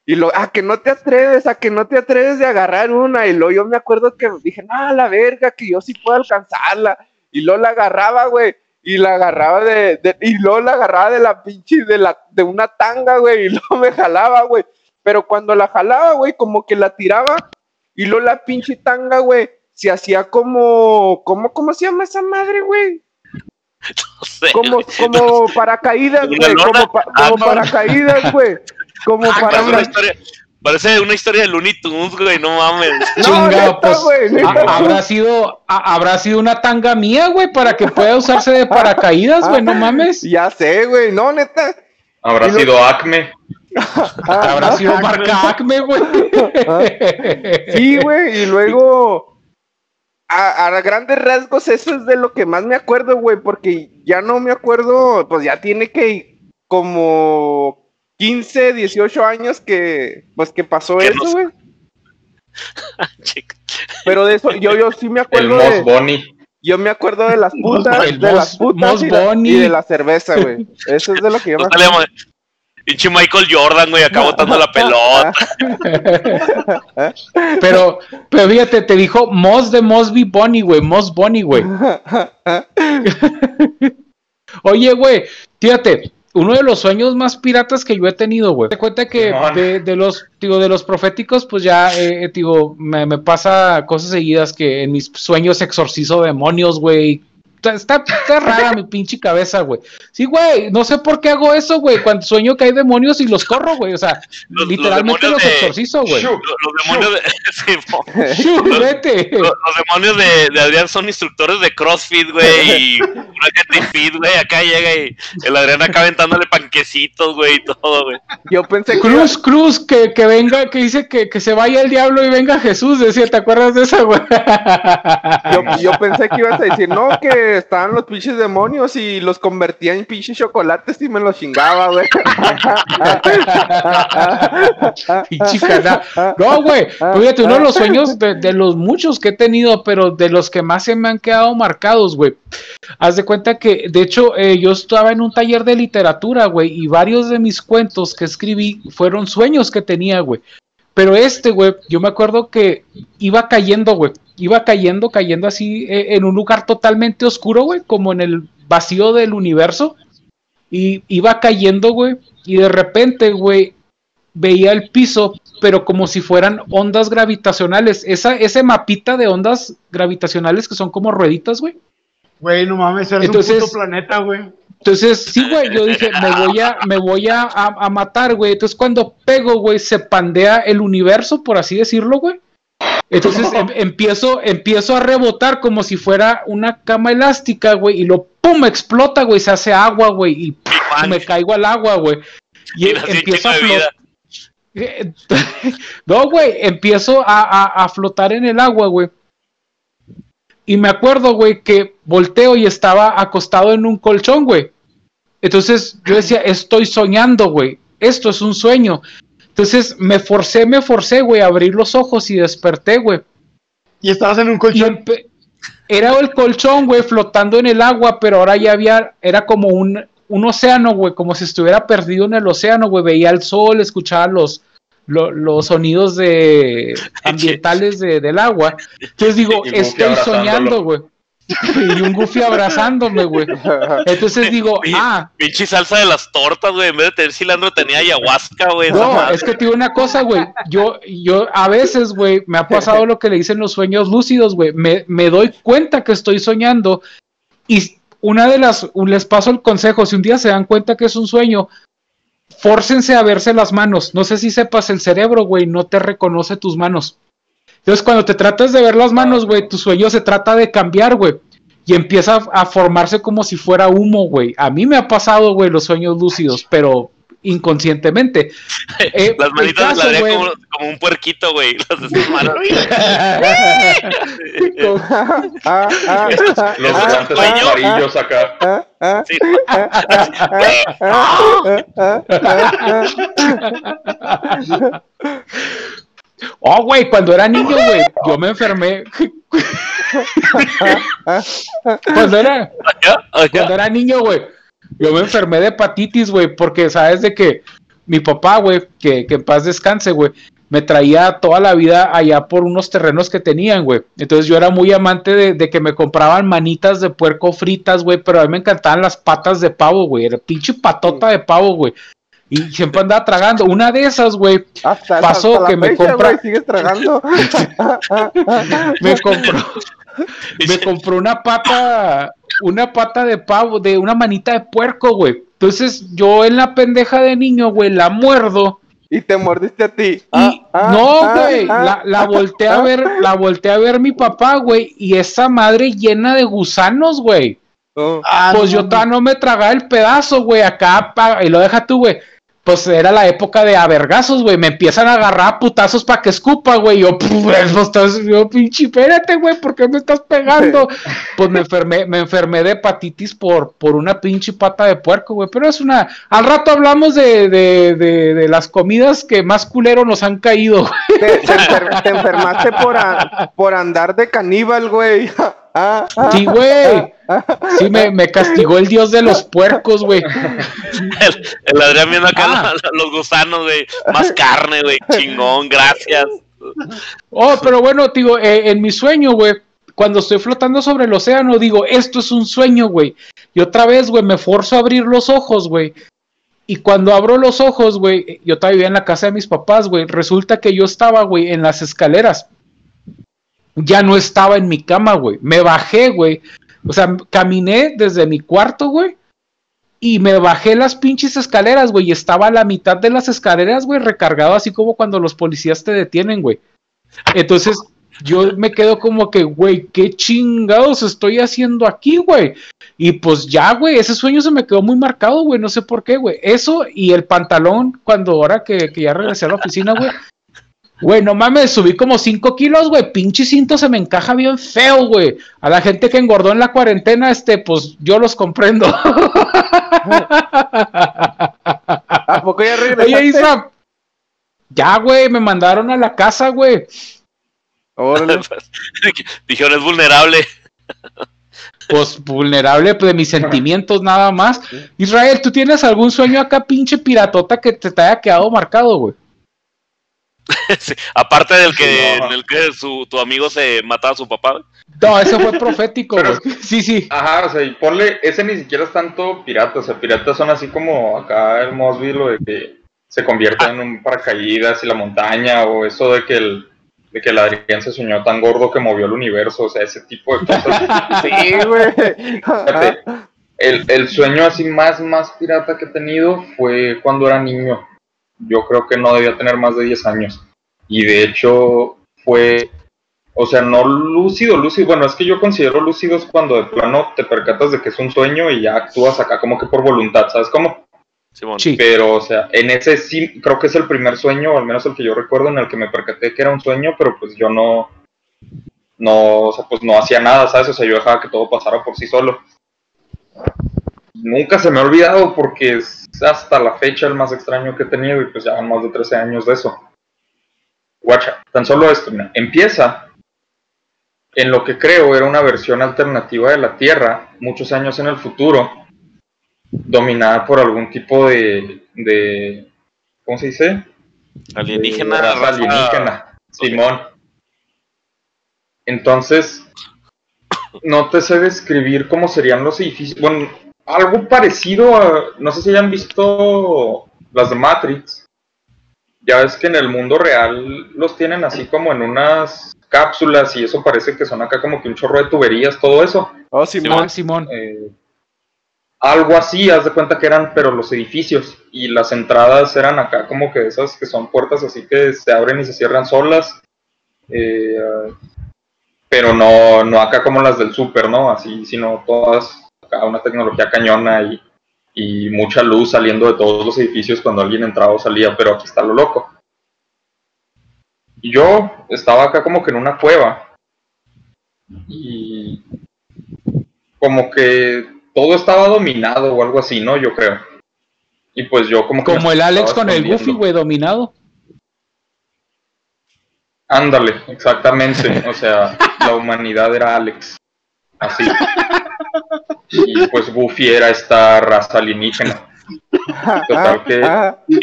y lo, a que no te atreves, a que no te atreves de agarrar una. Y luego yo me acuerdo que dije, no, la verga, que yo sí puedo alcanzarla. Y luego la agarraba, güey. Y la agarraba de, de- y luego la agarraba de la pinche, de la, de una tanga, güey. Y luego me jalaba, güey. Pero cuando la jalaba, güey, como que la tiraba. Y luego la pinche tanga, güey, se hacía como, como, ¿cómo se llama esa madre, güey? No sé, Como, como paracaídas, ¿Una güey. Como, pa- Ah, como paracaídas, güey. Como Parece una paracaídas. historia, parece una historia de Looney Tunes, güey, no mames. No, Chinga, neta, pues, güey, neta. ha- habrá sido, ha- habrá sido una tanga mía, güey, para que pueda usarse de paracaídas, güey, no mames. Ya sé, güey. No, neta. Habrá Y lo- sido Acme. Ah, Habrá ah, sido marca Acme, güey. Sí, güey, y luego a, a grandes rasgos eso es de lo que más me acuerdo, güey, porque ya no me acuerdo, pues ya tiene que como 15, 18 años que pues que pasó eso, güey. Chica. Pero de eso yo yo sí me El acuerdo Moss de, Bonnie. yo me acuerdo de las putas, El de las putas y, la- Bunny. y de la cerveza, güey. Eso es de lo que yo me acuerdo. Pinche Michael Jordan, güey, acá botando la pelota. Pero, pero fíjate, te dijo Moss de Mosby Bunny, güey, Moss Bunny, güey. Oye, güey, fíjate, uno de los sueños más piratas que yo he tenido, güey. Te cuenta que de, de los, digo, de los proféticos, pues ya, eh, eh, digo, me, me pasa cosas seguidas que en mis sueños exorcizo demonios, güey. Está, está, está rara mi pinche cabeza, güey. Sí, güey, no sé por qué hago eso, güey. Cuando sueño que hay demonios y los corro, güey. O sea, Los- los literalmente los, de- exorcizo, güey. Los, los demonios de. sí, vete. los, los demonios de, de Adrián son instructores de CrossFit, güey, y una gente fit, güey. Acá llega y el Adrián acá aventándole panquecitos, güey, y todo, güey. Yo pensé que Cruz, Cruz, que, que venga, que dice que, que se vaya el diablo y venga Jesús, decía, ¿te acuerdas de esa, güey? Yo, yo pensé que ibas a decir, no, que estaban los pinches demonios y los convertía en pinches chocolates y me los chingaba, güey. Pinche. No, güey, fíjate, uno de los sueños de, de los muchos que he tenido, pero de los que más se me han quedado marcados, güey. Haz de cuenta que, de hecho, eh, yo estaba en un taller de literatura, güey, y varios de mis cuentos que escribí fueron sueños que tenía, güey. Pero este, güey, yo me acuerdo que iba cayendo, güey. Iba cayendo, cayendo así eh, en un lugar totalmente oscuro, güey, como en el vacío del universo. Y iba cayendo, güey. Y de repente, güey, veía el piso, pero como si fueran ondas gravitacionales. Esa, ese mapita de ondas gravitacionales que son como rueditas, güey. Güey, no mames, eres Entonces- un puto planeta, güey. Entonces, sí, güey, yo dije, me voy a, me voy a, a- a matar, güey. Entonces, cuando pego, güey, se pandea el universo, por así decirlo, güey. Entonces em- empiezo, empiezo a rebotar como si fuera una cama elástica, güey, y lo pum, explota, güey, se hace agua, güey, y ¡pum! me caigo al agua, güey. Y Y empiezo a flotar. no, güey, empiezo a, a- a flotar en el agua, güey. Y me acuerdo, güey, que volteo y estaba acostado en un colchón, güey. Entonces yo decía, estoy soñando, güey. Esto es un sueño. Entonces me forcé, me forcé, güey, a abrir los ojos y desperté, güey. Y estabas en un colchón. era el colchón, güey, flotando en el agua, pero ahora ya había, era como un, un océano, güey, como si estuviera perdido en el océano, güey. Veía el sol, escuchaba los, lo- los sonidos de ambientales de- del agua. Entonces digo, estoy soñando, güey. y un Goofy abrazándome, güey. Entonces digo, ah, Pinche salsa de las tortas, güey. En vez de tener cilantro tenía ayahuasca, güey. no, es que te digo una cosa, güey. Yo, yo a veces, güey, me ha pasado lo que le dicen los sueños lúcidos, güey. Me, me doy cuenta que estoy soñando y una de las, les paso el consejo, si un día se dan cuenta que es un sueño, fórcense a verse las manos. No sé si sepas, el cerebro, güey, no te reconoce tus manos. Entonces, cuando te tratas de ver las manos, güey, tu sueño se trata de cambiar, güey. Y empieza a, formarse como si fuera humo, güey. A mí me ha pasado, güey, los sueños lúcidos, pero inconscientemente. Eh, Las manitas caso, las como, como un puerquito, güey. Las de sus manos. Ah, ah, ah, Los ah, guantes amarillos acá. ah, ah, Sí. ah, ah, Oh, güey, cuando era niño, güey, yo me enfermé. cuando era, cuando era niño, güey, yo me enfermé de hepatitis, güey, porque sabes de que mi papá, güey, que, que en paz descanse, güey, me traía toda la vida allá por unos terrenos que tenían, güey. Entonces yo era muy amante de, de que me compraban manitas de puerco fritas, güey, pero a mí me encantaban las patas de pavo, güey, era pinche patota de pavo, güey. Y siempre andaba tragando. Una de esas, güey, Pasó hasta que me fecha, güey, sigues tragando. me compró, me compró una pata, una pata de pavo, de una manita de puerco, güey. Entonces yo en la pendeja de niño, güey, la muerdo y te mordiste a ti. y Ah, ah, no, ah, güey, ah, la, la ah, volteé a ah. ver, la volteé a ver mi papá, güey, y esa madre llena de gusanos, güey. Oh. Pues no yo no me tragaba el pedazo, güey, acá, pa- y lo deja tú, güey. Pues era la época de avergazos, güey. Me empiezan a agarrar a putazos para que escupa, güey. Yo, puf, eso estás, yo, pinche, espérate, güey, ¿por qué me estás pegando? Pues me enfermé, me enfermé de hepatitis por, por una pinche pata de puerco, güey. Pero es una. Al rato hablamos de, de, de, de las comidas que más culero nos han caído, güey. Te, te enfer- te enfermaste por, a- por andar de caníbal, güey. Ah, ah, Sí, güey. Sí, me, me castigó el dios de los puercos, güey. El, el Adrián viendo acá Ah. los gusanos, güey. Más carne, güey. Chingón, gracias. Oh, pero bueno, digo, eh, en mi sueño, güey, cuando estoy flotando sobre el océano, digo, esto es un sueño, güey. Y otra vez, güey, me forzo a abrir los ojos, güey. Y cuando abro los ojos, güey, yo todavía vivía en la casa de mis papás, güey. Resulta que yo estaba, güey, en las escaleras. Ya no estaba en mi cama, güey. Me bajé, güey. O sea, caminé desde mi cuarto, güey. Y me bajé las pinches escaleras, güey. Y estaba a la mitad de las escaleras, güey, recargado así como cuando los policías te detienen, güey. Entonces, yo me quedo como que, güey, ¿qué chingados estoy haciendo aquí, güey? Y pues ya, güey, ese sueño se me quedó muy marcado, güey, no sé por qué, güey. Eso y el pantalón, cuando ahora que, que ya regresé a la oficina, güey. Güey, no mames, subí como 5 kilos, güey. Pinche cinto se me encaja bien feo, güey. A la gente que engordó en la cuarentena, este, pues yo los comprendo. ¿A poco ya regresaste? Oye, Isa. Ya, güey, me mandaron a la casa, güey. Órale. Dijeron, es vulnerable. Pues vulnerable pues, de mis sentimientos nada más. Israel, ¿tú tienes algún sueño acá, pinche piratota, que te, te haya quedado marcado, güey? Sí, Aparte del que, No. en el que su, tu amigo se mataba a su papá. No, ese fue profético, Pero-. Sí, sí. Ajá, o sea, y ponle, ese ni siquiera es tanto pirata, o sea, piratas son así como acá el Mosby, lo de que se convierte en un paracaídas y la montaña, o eso de que el, de que el Adrián se soñó tan gordo que movió el universo, o sea, ese tipo de cosas. Sí, güey. El, el sueño así más, más pirata que he tenido fue cuando era niño. Yo creo que no debía tener más de 10 años. Y de hecho fue, o sea, no lúcido, lúcido. Bueno, es que yo considero lúcidos cuando de plano te percatas de que es un sueño y ya actúas acá como que por voluntad, ¿sabes cómo? Sí. Pero, o sea, en ese sí, creo que es el primer sueño, o al menos el que yo recuerdo, en el que me percaté que era un sueño, pero pues yo no, no, o sea, pues no hacía nada, ¿sabes? O sea, yo dejaba que todo pasara por sí solo. Nunca se me ha olvidado porque es hasta la fecha el más extraño que he tenido y pues ya van más de 13 años de eso. Guacha, tan solo esto, mira, empieza en lo que creo era una versión alternativa de la Tierra, muchos años en el futuro, dominada por algún tipo de, de ¿cómo se dice? Alienígena. De alienígena, Simón. Entonces, no te sé describir cómo serían los edificios. Bueno, algo parecido a, no sé si hayan visto las de Matrix. Ya ves que en el mundo real los tienen así como en unas cápsulas y eso parece que son acá como que un chorro de tuberías, todo eso. Oh, Simón, Simón. Eh, algo así, haz de cuenta que eran, pero los edificios y las entradas eran acá como que esas que son puertas así que se abren y se cierran solas. Eh, pero no, no acá como las del super, ¿no? Así, sino todas, una tecnología cañona y, y mucha luz saliendo de todos los edificios cuando alguien entraba o salía, pero aquí está lo loco. Y yo estaba acá como que en una cueva y como que todo estaba dominado o algo así, ¿no? Yo creo. Y pues yo como que... Como el Alex con el. Goofy, güey, dominado. Ándale, exactamente. O sea, la humanidad era Alex. Así. Y pues Goofy era esta raza alienígena. Total que- Ah, Y-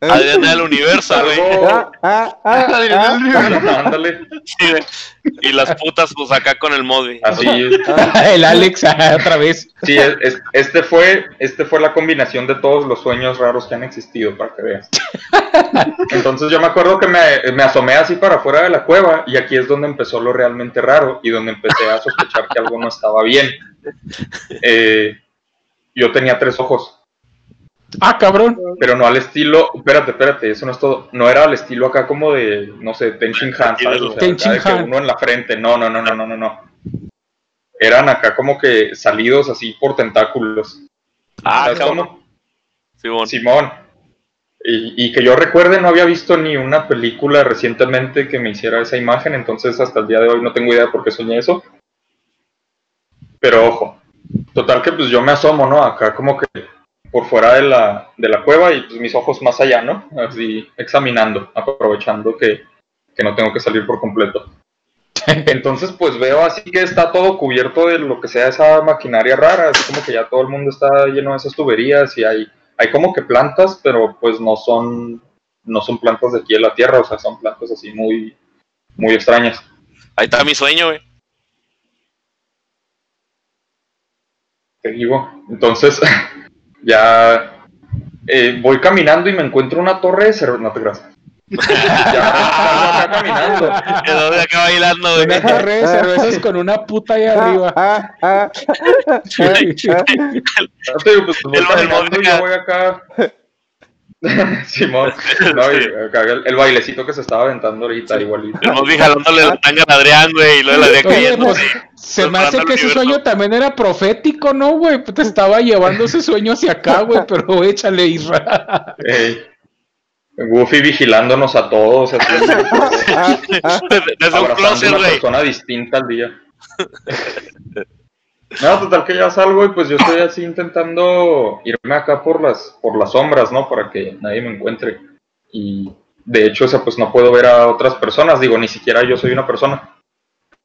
Adrián del universo, güey. Ah, ah, ah, Adrián del ah, Ándale. Y las putas, pues acá con el mod, así. el Alex ah, otra vez. Sí, es- es- este fue, este fue la combinación de todos los sueños raros que han existido, para que veas. Entonces yo me acuerdo que me, me asomé así para afuera de la cueva y aquí es donde empezó lo realmente raro y donde empecé a sospechar que algo no estaba bien. Eh, yo tenía tres ojos, Ah, cabrón. pero no al estilo, espérate, espérate, eso no es todo, no era al estilo acá como de, no sé, Ten Shin Han, ¿sabes? O sea, Ten acá de Shin que Han. uno en la frente, no, no, no, no, no, no, no. Eran acá como que salidos así por tentáculos. Ah, ¿Sabes cabrón. cómo? Simón. Simón. Y, y que yo recuerde, no había visto ni una película recientemente que me hiciera esa imagen, entonces hasta el día de hoy no tengo idea por qué soñé eso. Pero ojo, total que pues yo me asomo, ¿no? Acá como que por fuera de la, de la cueva y pues mis ojos más allá, ¿no? Así examinando, aprovechando que, que no tengo que salir por completo. Entonces pues veo así que está todo cubierto de lo que sea esa maquinaria rara, así como que ya todo el mundo está lleno de esas tuberías y hay, hay como que plantas, pero pues no son, no son plantas de aquí de la tierra, o sea, son plantas así muy, muy extrañas. Ahí está mi sueño, güey. Te digo. Entonces, ya eh, voy caminando y me encuentro una torre de cerveza. No te creas. ya acá caminando. Quedó de acá bailando, güey. Una torre de cervezas con una puta ahí ah, arriba. El- el voy acá. Simón, no, y acá el, el bailecito que se estaba aventando ahorita, igualito. El mod jalándole la tanga a Adrián, güey. Y luego la Adrián cayendo. pues se me hace que ese sueño también era profético, ¿no, güey? Te estaba llevando ese sueño hacia acá, güey, pero échale, Isra. Ey, Goofy vigilándonos a todos, así, ah. Desde un closet, una güey. persona distinta al día. No, total que ya salgo y pues yo estoy así intentando irme acá por las, por las sombras, ¿no? Para que nadie me encuentre. Y de hecho, o sea, pues no puedo ver a otras personas, digo, ni siquiera yo soy una persona.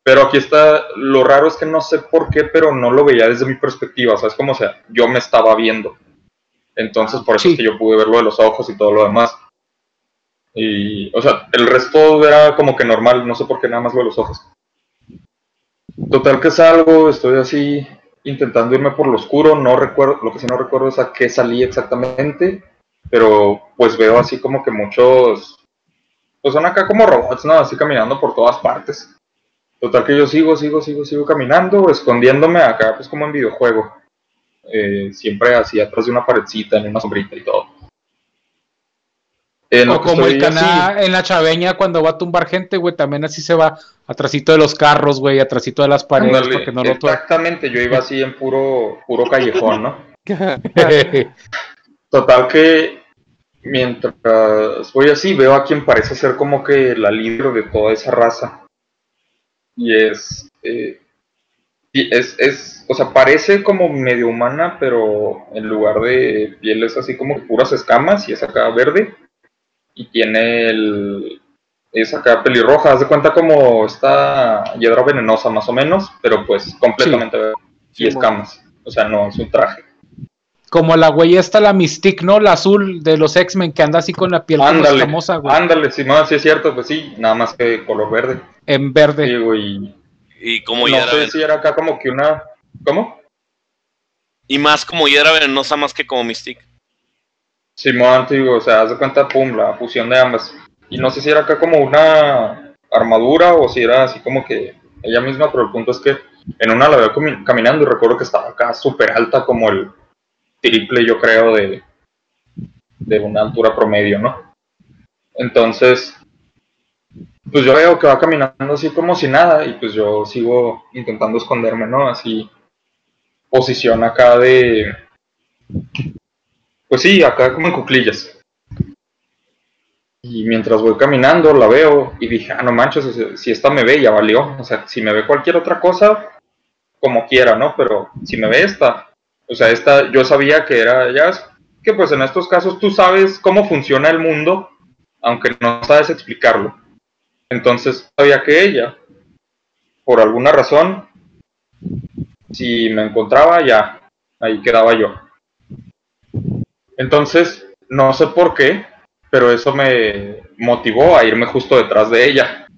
Pero aquí está, lo raro es que no sé por qué, pero no lo veía desde mi perspectiva, ¿sabes? Como, o sea, yo me estaba viendo. Entonces, por eso Sí. es que yo pude ver lo de los ojos y todo lo demás. Y, o sea, el resto era como que normal, no sé por qué nada más lo de los ojos. Total que salgo, estoy así intentando irme por lo oscuro, no recuerdo, lo que sí no recuerdo es a qué salí exactamente, pero pues veo así como que muchos, pues son acá como robots, ¿no? Así caminando por todas partes. Total que yo sigo, sigo, sigo, sigo caminando, escondiéndome acá, pues como en videojuego. Eh, siempre así atrás de una paredcita, en una sombrita y todo. O como el caná en la chaveña cuando va a tumbar gente, güey, también así se va atrasito de los carros, güey, atrasito de las paredes, porque no lo exactamente, yo iba así en puro, puro callejón, ¿no? Total que mientras voy así veo a quien parece ser como que la líder de toda esa raza. Y es, eh, y es, es, o sea, parece como medio humana, pero en lugar de piel es así como que puras escamas y es acá verde. Y tiene el, es acá pelirroja, haz de cuenta como esta hiedra venenosa más o menos, pero pues completamente verde. Y Sí, escamas, o sea, no es un traje. Como la güey esta, la Mystique, ¿no? La azul de los X-Men que anda así con la piel Ándale, escamosa, güey, ándale, Simón, sí es cierto, pues sí, nada más que color verde. en verde. Sí, güey. Y como no hiedra sé si era acá como que una... ¿Cómo? Y más como hiedra venenosa más que como Mystic. Simón, digo, o sea, haz de cuenta, pum, la fusión de ambas. Y no sé si era acá como una armadura o si era así como que ella misma, pero el punto es que en una la veo cami- caminando y recuerdo que estaba acá súper alta, como el triple, yo creo, de, de una altura promedio, ¿no? Entonces, pues yo veo que va caminando así como si nada y pues yo sigo intentando esconderme, ¿no? Así, posición acá de... Pues sí, acá como en cuclillas. Y mientras voy caminando la veo y dije, ah, no manches, si esta me ve ya valió. O sea, si me ve cualquier otra cosa, como quiera, ¿no? Pero si me ve esta, o sea, esta yo sabía que era, ya es que pues en estos casos tú sabes cómo funciona el mundo, aunque no sabes explicarlo. Entonces sabía que ella, por alguna razón, si me encontraba ya, ahí quedaba yo. Entonces, no sé por qué, pero eso me motivó a irme justo detrás de ella.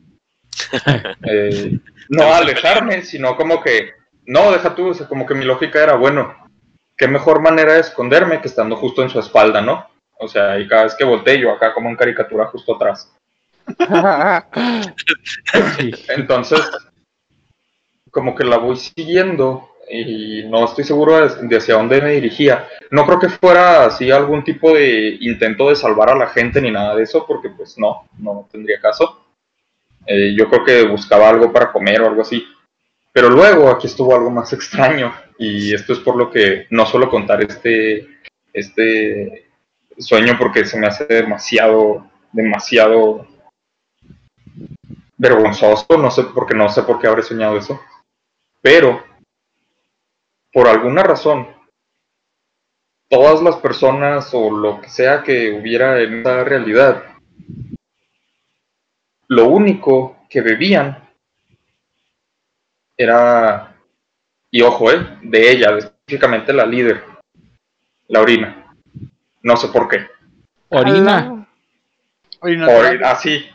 Eh, no a alejarme, sino como que, no, deja tú, o sea, como que mi lógica era, bueno, qué mejor manera de esconderme que estando justo en su espalda, ¿no? O sea, y cada vez que volteé yo acá como en caricatura justo atrás. Entonces, como que la voy siguiendo y no estoy seguro de, hacia dónde me dirigía. No creo que fuera así algún tipo de intento de salvar a la gente ni nada de eso, porque pues no, no tendría caso. Eh, yo creo que buscaba algo para comer o algo así. Pero luego aquí estuvo algo más extraño y esto es por lo que no suelo contar este, este sueño porque se me hace demasiado, demasiado vergonzoso, no sé porque no sé por qué habré soñado eso, pero por alguna razón todas las personas o lo que sea que hubiera en esa realidad, lo único que bebían era, y ojo, eh, de ella, específicamente la líder, la orina. No sé por qué. Orina. Orina así.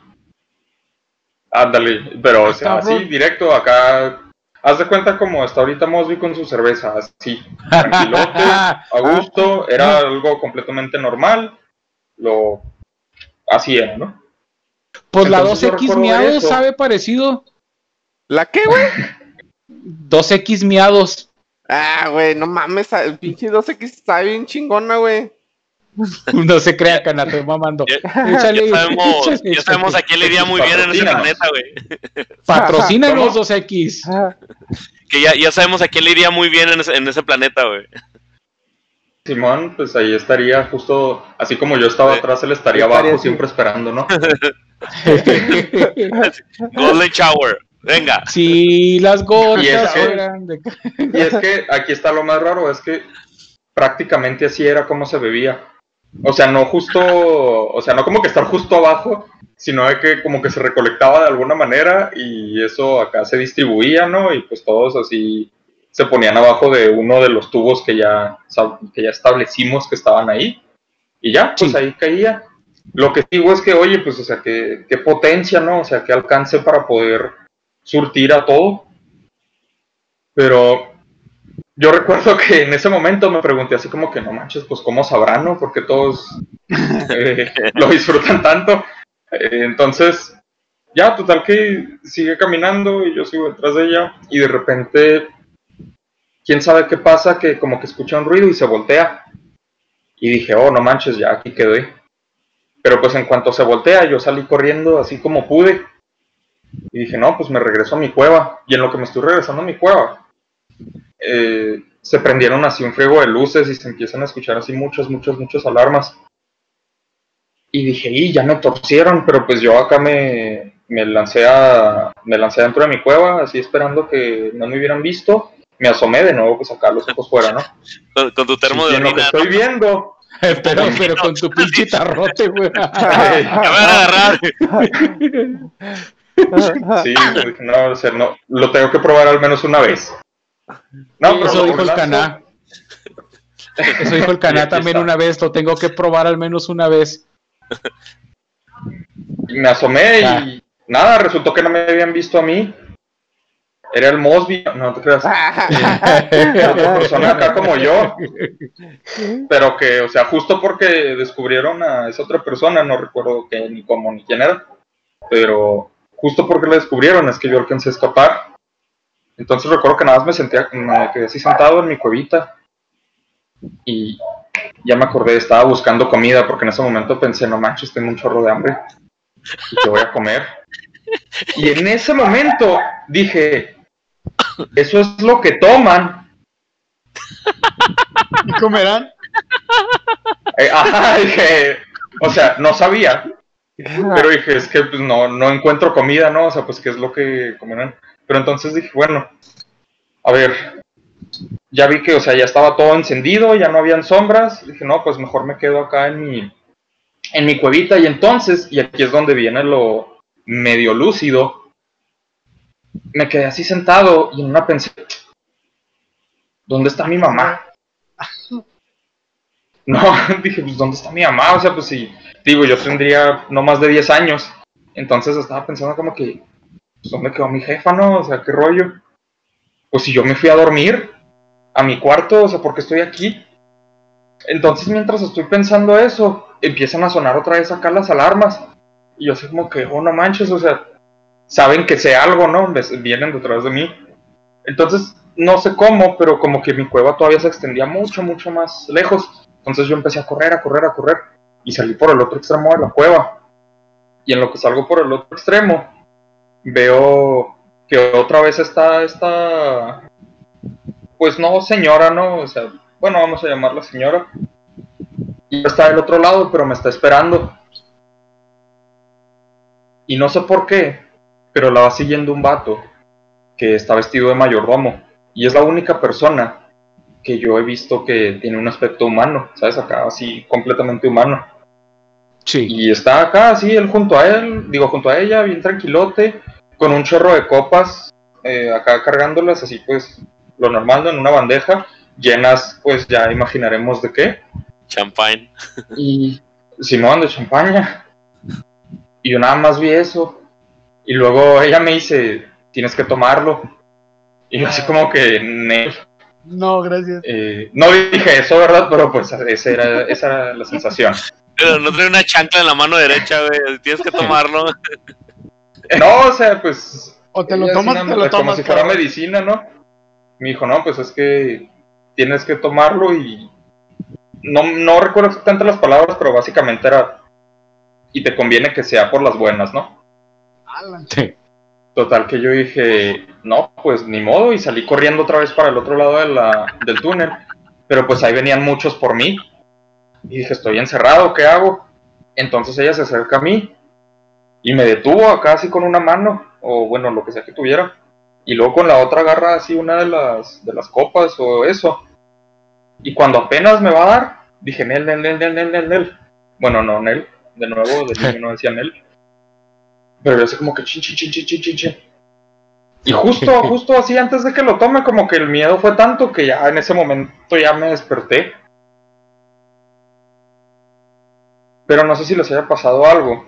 Ándale, pero o sea, Cabrón. así, directo, acá. Haz de cuenta como está ahorita Mosby con su cerveza, así. Tranquilote, a gusto, era algo completamente normal. Lo. Así era, ¿no? Pues la Entonces yo 2X recuerdo miados eso. sabe parecido. ¿La qué, güey? 2X miados. Ah, güey, no mames, el pinche 2X está bien chingona, güey. No se crea, Cana, estoy mamando. Ya, Échale, ya sabemos, échale, ya sabemos a quién le iría muy bien en ese planeta, güey. Patrocínanos ¿Cómo? 2X. Que ya, ya sabemos a quién le iría muy bien en ese, en ese planeta, güey. Simón, pues ahí estaría justo, así como yo estaba Sí. atrás, él estaría Estaría abajo siempre esperando, ¿no? Golden Shower. Venga. Si las gotas Y es que-. Y es que aquí está lo más raro, es que prácticamente así era como se bebía. O sea, no justo, o sea, no como que estar justo abajo, sino de que como que se recolectaba de alguna manera y eso acá se distribuía, ¿no? Y pues todos así se ponían abajo de uno de los tubos que ya, que ya establecimos que estaban ahí. Y ya, pues Sí. ahí caía. Lo que digo es que, oye, pues, o sea, que, qué potencia, ¿no? O sea, qué alcance para poder surtir a todo. Pero yo recuerdo que en ese momento me pregunté así como que no manches, pues cómo sabrán, ¿no? Porque todos eh, lo disfrutan tanto. Eh, entonces, ya, total que sigue caminando y yo sigo detrás de ella y de repente, quién sabe qué pasa, que como que escucha un ruido y se voltea. Y dije, oh, no manches, ya aquí quedé. Pero pues en cuanto se voltea, yo salí corriendo así como pude. Y dije, no, pues me regreso a mi cueva. Y en lo que me estoy regresando a mi cueva, eh, se prendieron así un friego de luces y se empiezan a escuchar así muchas, muchas, muchas alarmas. Y dije, y ya me torcieron, pero pues yo acá me, me lancé a, me lancé dentro de mi cueva, así esperando que no me hubieran visto. Me asomé de nuevo, pues acá los ojos fuera, ¿no? Con, con tu termo y de en lo que orina. estoy viendo, pero, pero con tu pinche tarrote, güey. Me van a agarrar. sí, dije, no, o sea, no, lo tengo que probar al menos una vez. No, pero Eso dijo el Caná. Eso dijo el Caná también está. una vez. Lo tengo que probar al menos una vez. Y me asomé Ah. y nada, resultó que no me habían visto a mí. era el Mosby, no te creas. Otra persona acá como yo. Pero que, o sea, justo porque descubrieron a esa otra persona, no recuerdo qué, ni cómo, ni quién era. Pero justo porque la descubrieron es que yo alcancé a escapar. Entonces recuerdo que nada más me sentía, me quedé así sentado en mi cuevita. Y ya me acordé, estaba buscando comida porque en ese momento pensé, no manches, tengo un chorro de hambre. Y te voy a comer. Y en ese momento dije, eso es lo que toman. ¿Y comerán? Eh, ajá, dije, o sea, no sabía. Pero dije, es que pues, no, no encuentro comida, ¿no? O sea, pues qué es lo que comerán. Pero entonces dije, bueno, a ver, ya vi que, o sea, ya estaba todo encendido, ya no habían sombras. Dije, no, pues mejor me quedo acá en mi, en mi cuevita. Y entonces, y aquí es donde viene lo medio lúcido, me quedé así sentado y en una pensé, ¿dónde está mi mamá? No, dije, pues ¿dónde está mi mamá? O sea, pues si, digo, yo tendría no más de 10 años. Entonces estaba pensando como que, pues, ¿dónde quedó mi jefa, no? O sea, ¿qué rollo? Pues si yo me fui a dormir a mi cuarto, o sea, ¿por qué estoy aquí? Entonces mientras estoy pensando eso, empiezan a sonar otra vez acá las alarmas. Y yo así como que, oh, no manches, o sea, saben que sé algo, ¿no? Vienen detrás de mí. Entonces, no sé cómo, pero como que mi cueva todavía se extendía mucho, mucho más lejos. Entonces yo empecé a correr, a correr, a correr. Y salí por el otro extremo de la cueva. Y en lo que salgo por el otro extremo, veo que otra vez está esta, pues no señora, ¿no? O sea, bueno, vamos a llamarla señora. Y está del otro lado, pero me está esperando. Y no sé por qué, pero la va siguiendo un vato que está vestido de mayordomo. Y es la única persona que yo he visto que tiene un aspecto humano, ¿sabes? Acá así completamente humano. Sí. Y está acá, así, él junto a él, digo, junto a ella, bien tranquilote, con un chorro de copas, eh, acá cargándolas, así pues, lo normal, ¿no? en una bandeja, llenas, pues ya imaginaremos de qué. Champagne. Y Simón de champaña. Y yo nada más vi eso. Y luego ella me dice, tienes que tomarlo. Y yo así como que, "Nel". No, gracias. Eh, no dije eso, ¿verdad? Pero pues esa era, esa era la sensación. Pero no trae una chancla en la mano derecha, güey. Tienes que tomarlo. No, o sea, pues O te lo tomas, una- te lo Como tomas. si fuera medicina, ¿no? Me dijo, no, pues es que tienes que tomarlo y... No, no recuerdo exactamente las palabras, pero básicamente era... Y te conviene que sea por las buenas, ¿no? Sí. Total que yo dije, no, pues ni modo, y salí corriendo otra vez para el otro lado de la, del túnel. Pero pues ahí venían muchos por mí. Y dije, estoy encerrado, ¿qué hago? Entonces ella se acerca a mí y me detuvo acá así con una mano, o bueno, lo que sea que tuviera. Y luego con la otra agarra así una de las, de las copas o eso. Y cuando apenas me va a dar, dije, Nel, Nel, Nel, Nel, Nel, Nel, Nel. Bueno, no, Nel, de nuevo, de niño no decía Nel. Pero yo así como que chin, chin, chin, chin, chin, chin, chin. Y justo, justo así antes de que lo tome, como que el miedo fue tanto que ya en ese momento ya me desperté. Pero no sé si les haya pasado algo.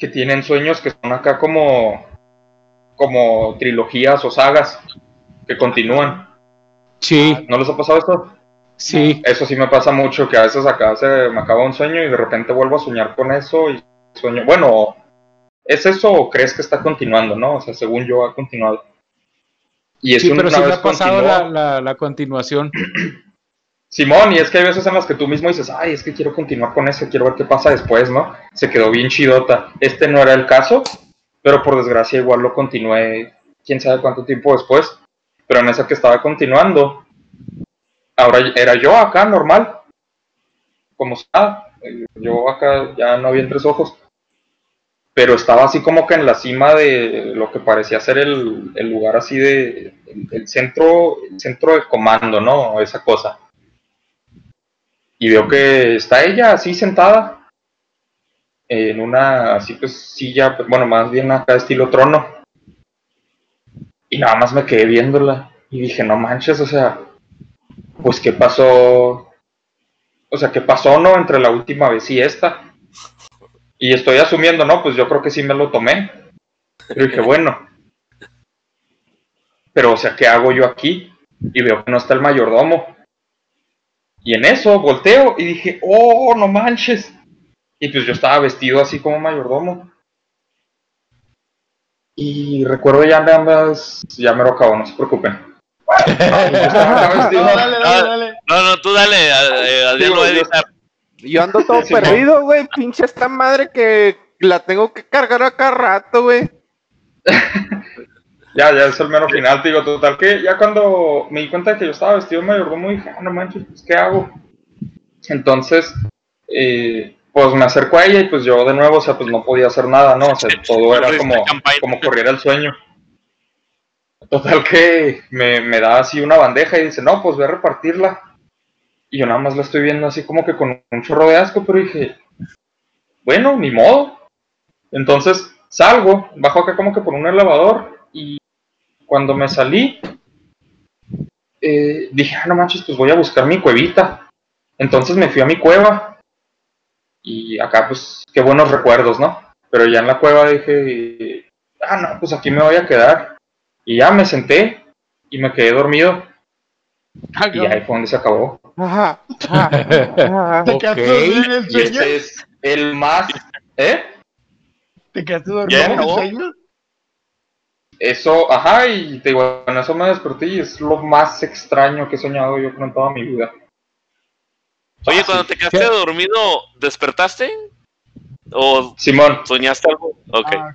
Que tienen sueños que son acá como, como trilogías o sagas que continúan. Sí, ¿No les ha pasado esto? sí. Eso sí me pasa mucho, que a veces acá se me acaba un sueño y de repente vuelvo a soñar con eso y sueño, bueno, ¿es eso o crees que está continuando, no? O sea, según yo ha continuado. Y es Sí, pero sí me ha pasado la, la continuación. Simón, y es que hay veces en las que tú mismo dices, ay, es que quiero continuar con eso, quiero ver qué pasa después, ¿no? Se quedó bien chidota. Este no era el caso, pero por desgracia igual lo continué, quién sabe cuánto tiempo después. Pero en esa que estaba continuando, ahora era yo acá, normal, como está, yo acá ya no había tres ojos, pero estaba así como que en la cima de lo que parecía ser el, el lugar así de, el, el centro, el centro de comando, ¿no? Esa cosa y veo que está ella así sentada en una así pues silla, pues, bueno, más bien acá estilo trono. Y nada más me quedé viéndola y dije, no manches, o sea, pues qué pasó, o sea, qué pasó, ¿no? Entre la última vez y esta. Y estoy asumiendo, ¿no? Pues yo creo que sí me lo tomé. Pero dije, bueno, pero o sea, ¿qué hago yo aquí? Y veo que no está el mayordomo. Y en eso volteo y dije, oh, no manches. Y pues yo estaba vestido así como mayordomo. Y recuerdo ya nada más, ya me lo acabo, no se preocupen. Vestido- No, dale, dale, dale. No, no, tú dale, a editar. Yo ando todo Sí, perdido, güey. Pinche esta madre que la tengo que cargar a cada rato, güey. Ya, ya es el mero final, te digo, total que ya cuando me di cuenta de que yo estaba vestido de mayordomo dije, ah, no manches, pues, ¿qué hago? Entonces, eh, pues me acerco a ella y pues yo de nuevo, o sea, pues no podía hacer nada, ¿no? O sea, todo era como, como corriera el sueño. Total que me, me da así una bandeja y dice, no, pues voy a repartirla. Y yo nada más la estoy viendo así como que con un chorro de asco, pero dije, bueno, ni modo. Entonces salgo, bajo acá como que por un elevador y cuando me salí, eh, dije, ah, no manches, pues voy a buscar mi cuevita. Entonces me fui a mi cueva y acá pues qué buenos recuerdos, ¿no? Pero ya en la cueva dije, ah, no, pues aquí me voy a quedar. Y ya me senté y me quedé dormido Ah, y ahí fue donde se acabó. Ajá. ajá. Te quedaste Ok. dormido en el Y sueño. ese es el más, ¿eh? Te quedaste dormido ¿Ya en el sueño. Eso, ajá, y te digo, en eso me desperté y es lo más extraño que he soñado yo con toda mi vida. Oye, cuando te quedaste ¿Qué? dormido, ¿despertaste? ¿O Simón, soñaste algo? Ok. Ah,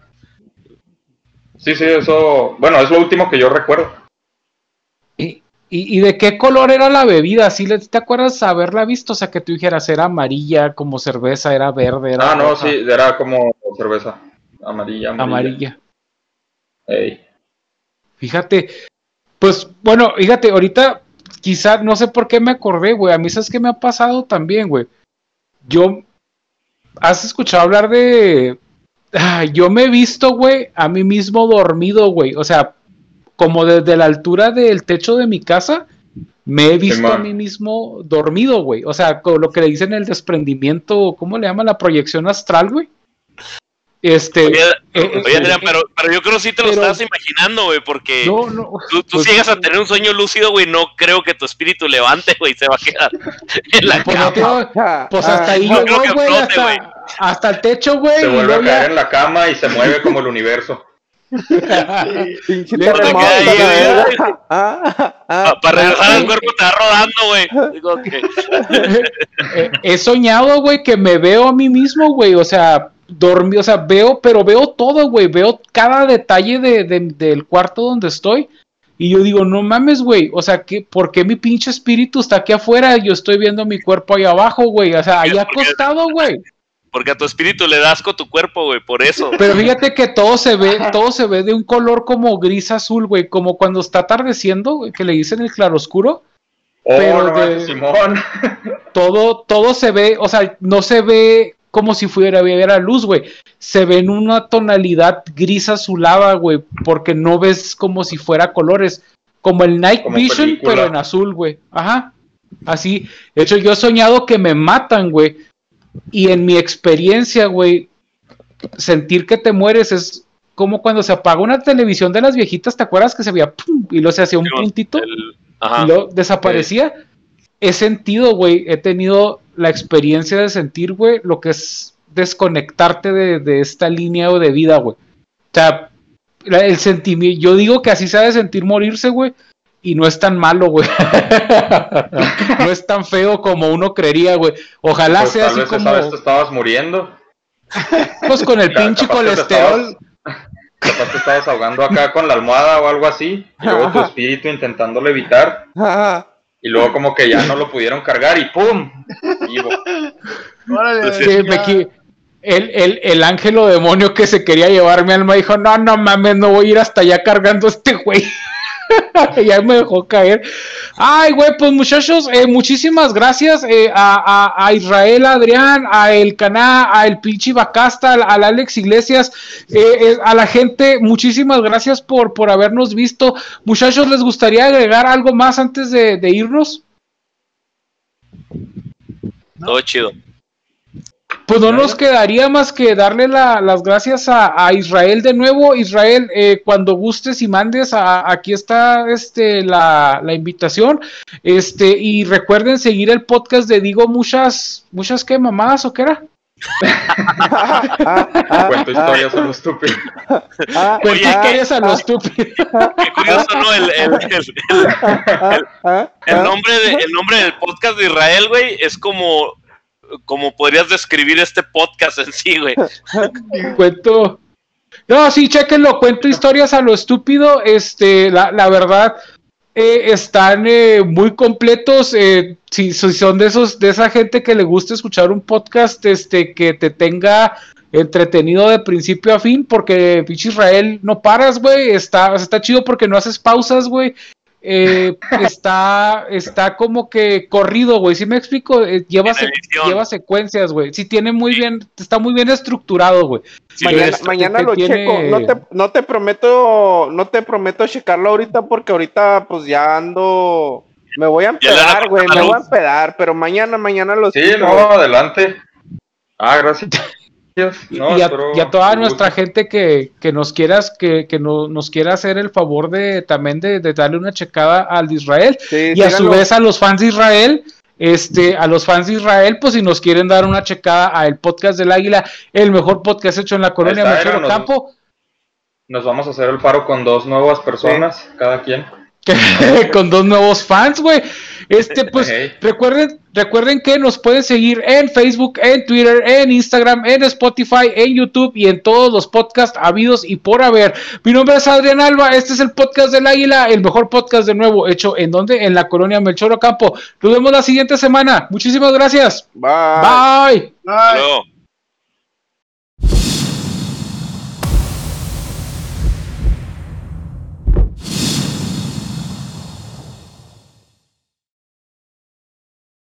sí, sí, eso, bueno, es lo último que yo recuerdo. ¿Y, y, y de qué color era la bebida? ¿Sí le- ¿Te acuerdas haberla visto? O sea, que tú dijeras, era amarilla como cerveza, era verde, era Ah, no, sí, era como cerveza. Amarilla, amarilla. amarilla. Fíjate, pues bueno, fíjate, ahorita quizá, no sé por qué me acordé, güey, a mí sabes que me ha pasado también, güey. Yo, ¿has escuchado hablar de... Ah, yo me he visto, güey, a mí mismo dormido, güey. O sea, como desde la altura del techo de mi casa, me he visto a mí mismo dormido, güey. O sea, con lo que le dicen el desprendimiento, ¿cómo le llaman? La proyección astral, güey. Este... Oye, eh, oye, eh, Adrián, pero, pero yo creo que sí te lo pero- estabas imaginando, güey, porque no, no. tú, tú pues- si llegas a tener un sueño lúcido, güey, no creo que tu espíritu levante, güey, se va a quedar en la Pues, cama. Pues ah. hasta ahí no creo llegó, que güey, flote, hasta, el techo, güey. Se y vuelve a caer ya- en la cama y se mueve como el universo. Ah, ah, Pa- para regresar ah, al cuerpo te va rodando, güey. Digo que Eh, He soñado, güey, que me veo a mí mismo, güey. O sea, dormí, o sea, veo, pero veo todo, güey. Veo cada detalle de, de- del cuarto donde estoy. Y yo digo, no mames, güey. O sea, ¿qué, ¿por qué mi pinche espíritu está aquí afuera? Yo estoy viendo mi cuerpo ahí abajo, güey. O sea, ahí acostado, güey. porque a tu espíritu le das con tu cuerpo, güey, por eso. Pero fíjate que todo se ve, todo se ve de un color como gris azul, güey, como cuando está atardeciendo, güey, que le dicen el claroscuro. Oh, Pero no de- Simón. Todo, todo se ve, o sea, no se ve como si fuera a luz, güey. Se ve en una tonalidad gris azulada, güey, porque no ves como si fuera colores, como el Night Como Vision, película. pero en azul, güey. Ajá. Así. De hecho, yo he soñado que me matan, güey. Y en mi experiencia, güey, sentir que te mueres es como cuando se apaga una televisión de las viejitas, ¿te acuerdas que se veía pum, y luego se hacía un puntito El- Ajá. y luego desaparecía? He sentido, güey, he tenido la experiencia de sentir, güey, lo que es desconectarte de, de esta línea o de vida, güey. O sea, el sentimiento, yo digo que así se ha de sentir morirse, güey, y no es tan malo, güey. no es tan feo como uno creería, güey. Ojalá Pues, sea tal así vez como, esa vez te estabas muriendo. pues con el pinche capaz que te colesterol. Capaz te estabas ahogando acá con la almohada o algo así. Y luego tu espíritu intentándolo evitar. Y luego como que ya no lo pudieron cargar y ¡pum! Vivo. Sí, qui- el, el, el ángel o demonio que se quería llevar mi alma dijo, no, no mames, no voy a ir hasta allá cargando a este güey. ya me dejó caer. Ay, güey, pues muchachos, eh, muchísimas gracias eh, a, a- Israel, Adrián, a El Caná, a El Pinche Bacasta, al, al Alex Iglesias, eh, a la gente, muchísimas gracias por, por habernos visto. Muchachos, ¿les gustaría agregar algo más antes de, de irnos? Todo chido. Pues no nos quedaría más que darle la- las gracias a, a Israel de nuevo. Israel, eh, cuando gustes y mandes, a- aquí está este, la, la invitación. Este, y recuerden seguir el podcast de Digo Muchas, muchas qué mamadas o qué era. Cuento historias a lo estúpido. Oye, ¿qué querías a lo estúpido. Qué curioso, ¿no? El, el- el- el- el nombre de- el nombre del podcast de Israel, güey, es como, como podrías describir este podcast en sí, güey. cuento. No, sí, chequenlo, cuento historias a lo estúpido. Este, la, la verdad, eh, están eh, muy completos. eh, si, si son de esos, de esa gente que le gusta escuchar un podcast, este, que te tenga entretenido de principio a fin, porque pinche Israel no paras, güey. Está, está chido porque no haces pausas, güey. Eh, está, está como que corrido, güey. ¿Sí me explico? Eh, lleva, lleva secuencias, güey. Sí tiene muy bien, está muy bien estructurado, güey. Sí, mañana esto mañana que lo tiene- checo. No te, no te prometo, no te prometo checarlo ahorita porque ahorita pues ya ando. Me voy a empedar, güey. Me voy a empedar, pero mañana, mañana lo Sí, escucho. no, adelante. Ah, gracias. No, y, a, espero- y a toda nuestra gusto. gente que, que nos quieras, que, que no- nos quiera hacer el favor de también de, de darle una checada al de Israel. Sí, y a su vez a los fans de Israel, este, a los fans de Israel, pues si nos quieren dar una checada a el podcast del Águila, el mejor podcast hecho en la colonia nos- Campo, Nos vamos a hacer el paro con dos nuevas personas, cada quien. con dos nuevos fans, güey. Este, pues, recuerden, recuerden que nos pueden seguir en Facebook, en Twitter, en Instagram, en Spotify, en YouTube y en todos los podcasts habidos y por haber. Mi nombre es Adrián Alba, este es el podcast del Águila, el mejor podcast de nuevo, hecho en donde, en la colonia Melchor Ocampo. Nos vemos la siguiente semana. Muchísimas gracias. Bye. Bye. Luego.